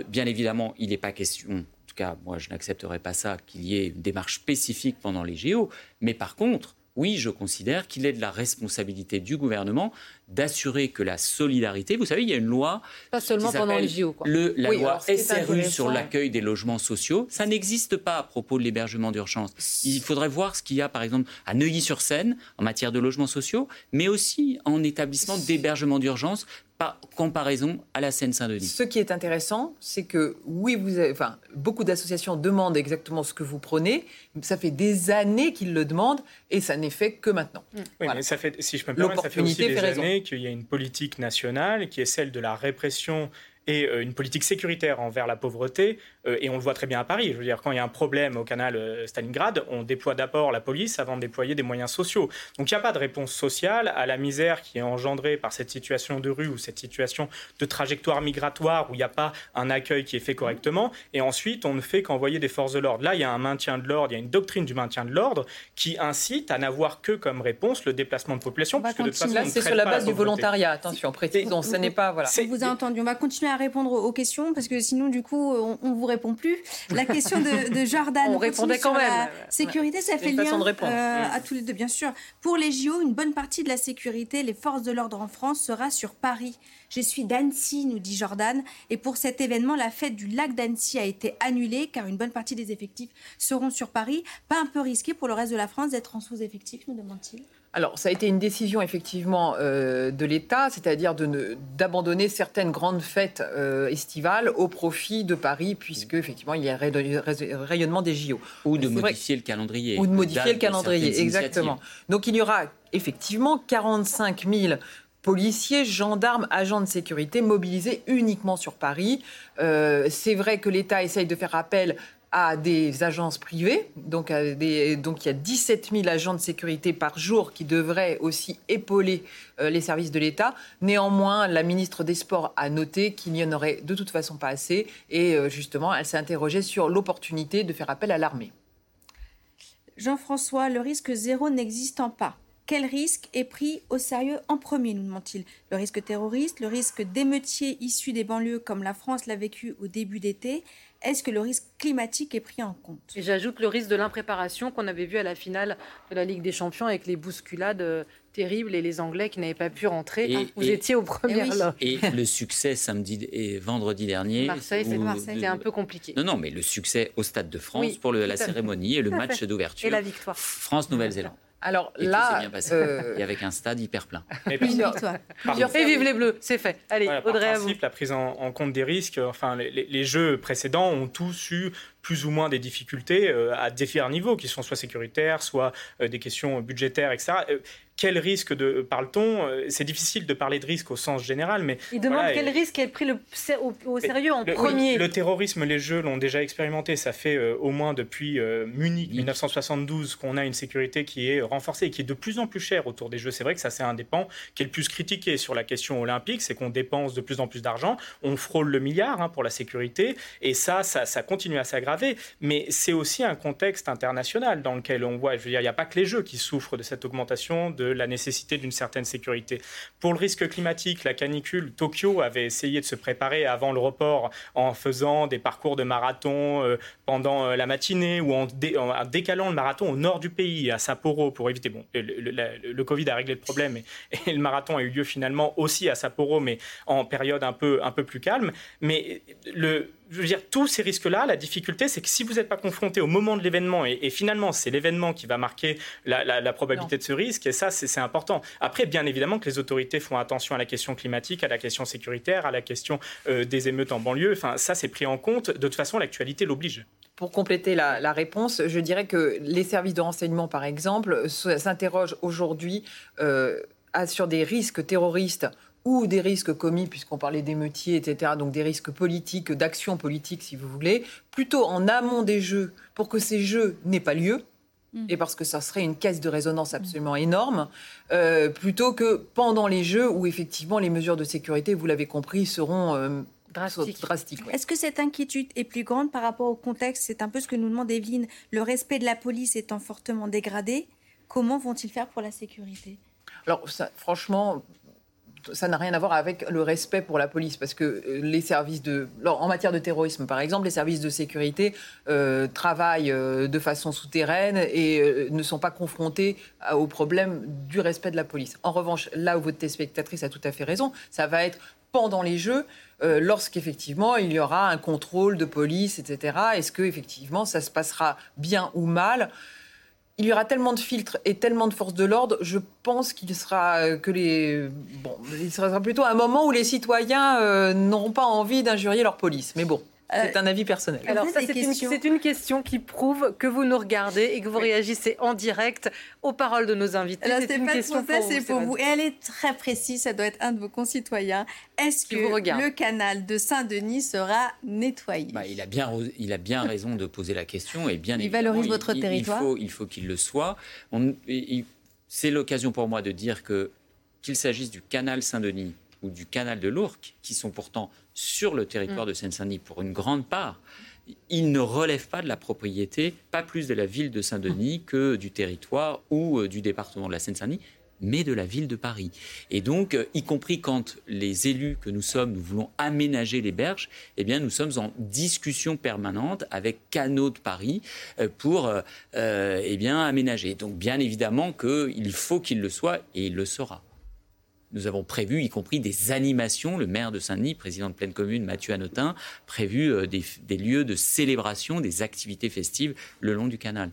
bien évidemment, il n'est pas question cas, moi, je n'accepterai pas ça, qu'il y ait une démarche spécifique pendant les JO. Mais par contre, oui, je considère qu'il est de la responsabilité du gouvernement d'assurer que la solidarité, vous savez, il y a une loi. Pas seulement pendant les JO. Quoi. Le, la loi SRU sur l'accueil des logements sociaux, ça n'existe pas à propos de l'hébergement d'urgence. Il faudrait voir ce qu'il y a, par exemple, à Neuilly-sur-Seine en matière de logements sociaux, mais aussi en établissement d'hébergement d'urgence par comparaison à la Seine-Saint-Denis. Ce qui est intéressant, c'est que oui, vous enfin, beaucoup d'associations demandent exactement ce que vous prenez. Ça fait des années qu'ils le demandent et ça n'est fait que maintenant. Oui, mais ça fait, si je peux me permettre, ça fait aussi des années qu'il y a une politique nationale qui est celle de la répression et euh, une politique sécuritaire envers la pauvreté. Euh, et on le voit très bien à Paris. Je veux dire, quand il y a un problème au canal euh, Stalingrad, on déploie d'abord la police avant de déployer des moyens sociaux. Donc il n'y a pas de réponse sociale à la misère qui est engendrée par cette situation de rue ou cette situation de trajectoire migratoire où il n'y a pas un accueil qui est fait correctement. Et ensuite, on ne fait qu'envoyer des forces de l'ordre. Là, il y a un maintien de l'ordre, il y a une doctrine du maintien de l'ordre qui incite à n'avoir que comme réponse le déplacement de population. Puisque de toute façon, Là, c'est sur la base du volontariat. Attention, précisons, ce n'est pas. Voilà. On vous a entendu. On va continuer à à répondre aux questions parce que sinon, du coup, on, ne vous répond plus. La question de, Jordan. on répondait quand même. La sécurité, ça fait lien euh, à tous les deux, bien sûr. Pour les JO, une bonne partie de la sécurité, les forces de l'ordre en France sera sur Paris. Je suis d'Annecy, nous dit Jordan. Et pour cet événement, la fête du lac d'Annecy a été annulée car une bonne partie des effectifs seront sur Paris. Pas un peu risqué pour le reste de la France d'être en sous-effectif, nous demande-t-il alors, ça a été une décision effectivement euh, de l'État, c'est-à-dire d'abandonner certaines grandes fêtes euh, estivales au profit de Paris, puisque effectivement il y a un rayonnement des JO. Ou de modifier le calendrier. Ou de modifier le calendrier, exactement. Donc il y aura effectivement 45 000 policiers, gendarmes, agents de sécurité mobilisés uniquement sur Paris. Euh, c'est vrai que l'État essaye de faire appel à des agences privées. Donc, il y a 17 000 agents de sécurité par jour qui devraient aussi épauler euh, les services de l'État. Néanmoins, la ministre des Sports a noté qu'il n'y en aurait de toute façon pas assez. Et euh, justement, elle s'est interrogée sur l'opportunité de faire appel à l'armée. Jean-François, le risque zéro n'existant pas, quel risque est pris au sérieux en premier, nous demande-t-il Le risque terroriste, le risque d'émeutiers issus des banlieues comme la France l'a vécu au début d'été Est-ce que le risque climatique est pris en compte? Et j'ajoute le risque de l'impréparation qu'on avait vu à la finale de la Ligue des Champions avec les bousculades euh, terribles et les Anglais qui n'avaient pas pu rentrer. Vous étiez au premier Et, et le succès samedi et vendredi dernier. Marseille, c'était un peu compliqué. Non, non, mais le succès au Stade de France pour la cérémonie et le match d'ouverture. Et la victoire. France-Nouvelle-Zélande. Alors là, euh, et avec un stade hyper plein. Et plusieurs, plusieurs et vive les Bleus, c'est fait. Allez, Audrey, à vous. La prise en, compte des risques. Enfin, les, les, jeux précédents ont tous eu plus ou moins des difficultés euh, à différents niveaux, qui sont soit sécuritaires, soit euh, des questions budgétaires, etc quel risque de parle-t-on C'est difficile de parler de risque au sens général, mais il demande quel risque est pris le, au, sérieux en premier. le terrorisme, les jeux l'ont déjà expérimenté. Ça fait euh, au moins depuis euh, Munich 1972 qu'on a une sécurité qui est renforcée, et qui est de plus en plus chère autour des jeux. C'est vrai que ça c'est un des pans qui est le plus critiqué sur la question olympique, c'est qu'on dépense de plus en plus d'argent, on frôle le milliard hein, pour la sécurité, et ça, ça, ça continue à s'aggraver. Mais c'est aussi un contexte international dans lequel on voit, je veux dire, il n'y a pas que les jeux qui souffrent de cette augmentation de la nécessité d'une certaine sécurité. Pour le risque climatique, la canicule, Tokyo avait essayé de se préparer avant le report en faisant des parcours de marathon euh, pendant euh, la matinée ou en, décalant le marathon au nord du pays, à Sapporo, pour éviter. Bon, le, Covid a réglé le problème et, et, le marathon a eu lieu finalement aussi à Sapporo, mais en période un peu, un peu plus calme. Mais le, je veux dire, tous ces risques-là, la difficulté, c'est que si vous n'êtes pas confronté au moment de l'événement, et, finalement, c'est l'événement qui va marquer la, probabilité de ce risque, et ça, c'est important. Après, bien évidemment que les autorités font attention à la question climatique, à la question sécuritaire, à la question euh, des émeutes en banlieue. Enfin, ça, c'est pris en compte. De toute façon, l'actualité l'oblige. Pour compléter la, réponse, je dirais que les services de renseignement, par exemple, s'interrogent aujourd'hui euh, sur des risques terroristes ou des risques commis, puisqu'on parlait d'émeutiers, etc., donc des risques politiques, d'action politique, si vous voulez, plutôt en amont des jeux, pour que ces jeux n'aient pas lieu, mm. et parce que ça serait une caisse de résonance absolument énorme, euh, plutôt que pendant les jeux, où effectivement les mesures de sécurité, vous l'avez compris, seront... Euh, drastiques. Est-ce que cette inquiétude est plus grande par rapport au contexte? C'est un peu ce que nous demande Evelyne. Le respect de la police étant fortement dégradé, comment vont-ils faire pour la sécurité? Alors, ça, franchement, ça n'a rien à voir avec le respect pour la police, parce que euh, les services de, en matière de terrorisme, par exemple, les services de sécurité euh, travaillent euh, de façon souterraine et ne sont pas confrontés au problème du respect de la police. En revanche, là où votre téléspectatrice a tout à fait raison, ça va être pendant les Jeux, lorsqu'effectivement il y aura un contrôle de police, etc. Est-ce que effectivement ça se passera bien ou mal? Il y aura tellement de filtres et tellement de forces de l'ordre, je pense qu'il sera euh, que les bon, il sera plutôt un moment où les citoyens euh, n'auront pas envie d'injurier leur police. Mais bon. C'est euh, un avis personnel. Alors ça, c'est une, question qui prouve que vous nous regardez et que vous réagissez en direct aux paroles de nos invités. C'est une question pour, c'est pour vous. Et elle est très précise, ça doit être un de vos concitoyens. Est-ce que le canal de Saint-Denis sera nettoyé? Bah, il, a bien, il a bien raison de poser la question. Et bien il valorise votre territoire Il faut qu'il le soit. C'est l'occasion pour moi de dire que qu'il s'agisse du canal Saint-Denis ou du canal de l'Ourcq, qui sont pourtant sur le territoire mm. de Seine-Saint-Denis pour une grande part, ils ne relèvent pas de la propriété, pas plus de la ville de Saint-Denis mm. que du territoire ou euh, du département de la Seine-Saint-Denis, mais de la ville de Paris. Et donc, euh, y compris quand les élus que nous sommes, nous voulons aménager les berges, eh bien, nous sommes en discussion permanente avec Canaux de Paris euh, pour euh, eh bien, aménager. Donc, bien évidemment qu'il faut qu'il le soit et il le sera. Nous avons prévu, y compris des animations, le maire de Saint-Denis, président de pleine commune, Mathieu Anotin, prévu des, des lieux de célébration, des activités festives le long du canal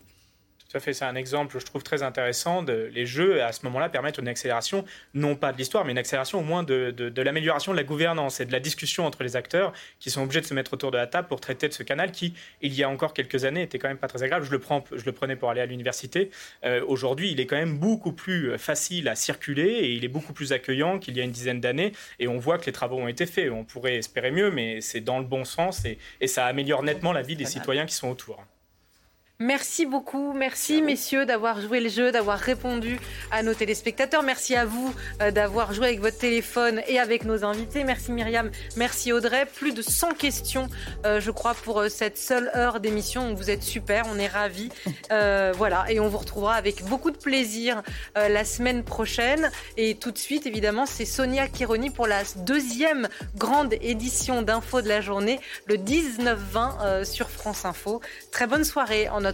fait. C'est un exemple, je trouve, très intéressant. De, les jeux, à ce moment-là, permettent une accélération, non pas de l'histoire, mais une accélération au moins de, l'amélioration de la gouvernance et de la discussion entre les acteurs qui sont obligés de se mettre autour de la table pour traiter de ce canal qui, il y a encore quelques années, était quand même pas très agréable. Je le, prends, je le prenais pour aller à l'université. Euh, aujourd'hui, il est quand même beaucoup plus facile à circuler et il est beaucoup plus accueillant qu'il y a une dizaine d'années. Et on voit que les travaux ont été faits. On pourrait espérer mieux, mais c'est dans le bon sens et, et ça améliore nettement la vie des citoyens qui sont autour. Merci beaucoup, merci messieurs d'avoir joué le jeu, d'avoir répondu à nos téléspectateurs. Merci à vous euh, d'avoir joué avec votre téléphone et avec nos invités. Merci Myriam, merci Audrey. Plus de 100 questions, euh, je crois, pour euh, cette seule heure d'émission. Vous êtes super, on est ravis. voilà, et on vous retrouvera avec beaucoup de plaisir la semaine prochaine. Et tout de suite, évidemment, c'est Sonia Kironi pour la deuxième grande édition d'Info de la journée, le 19-20 sur France Info. Très bonne soirée en notre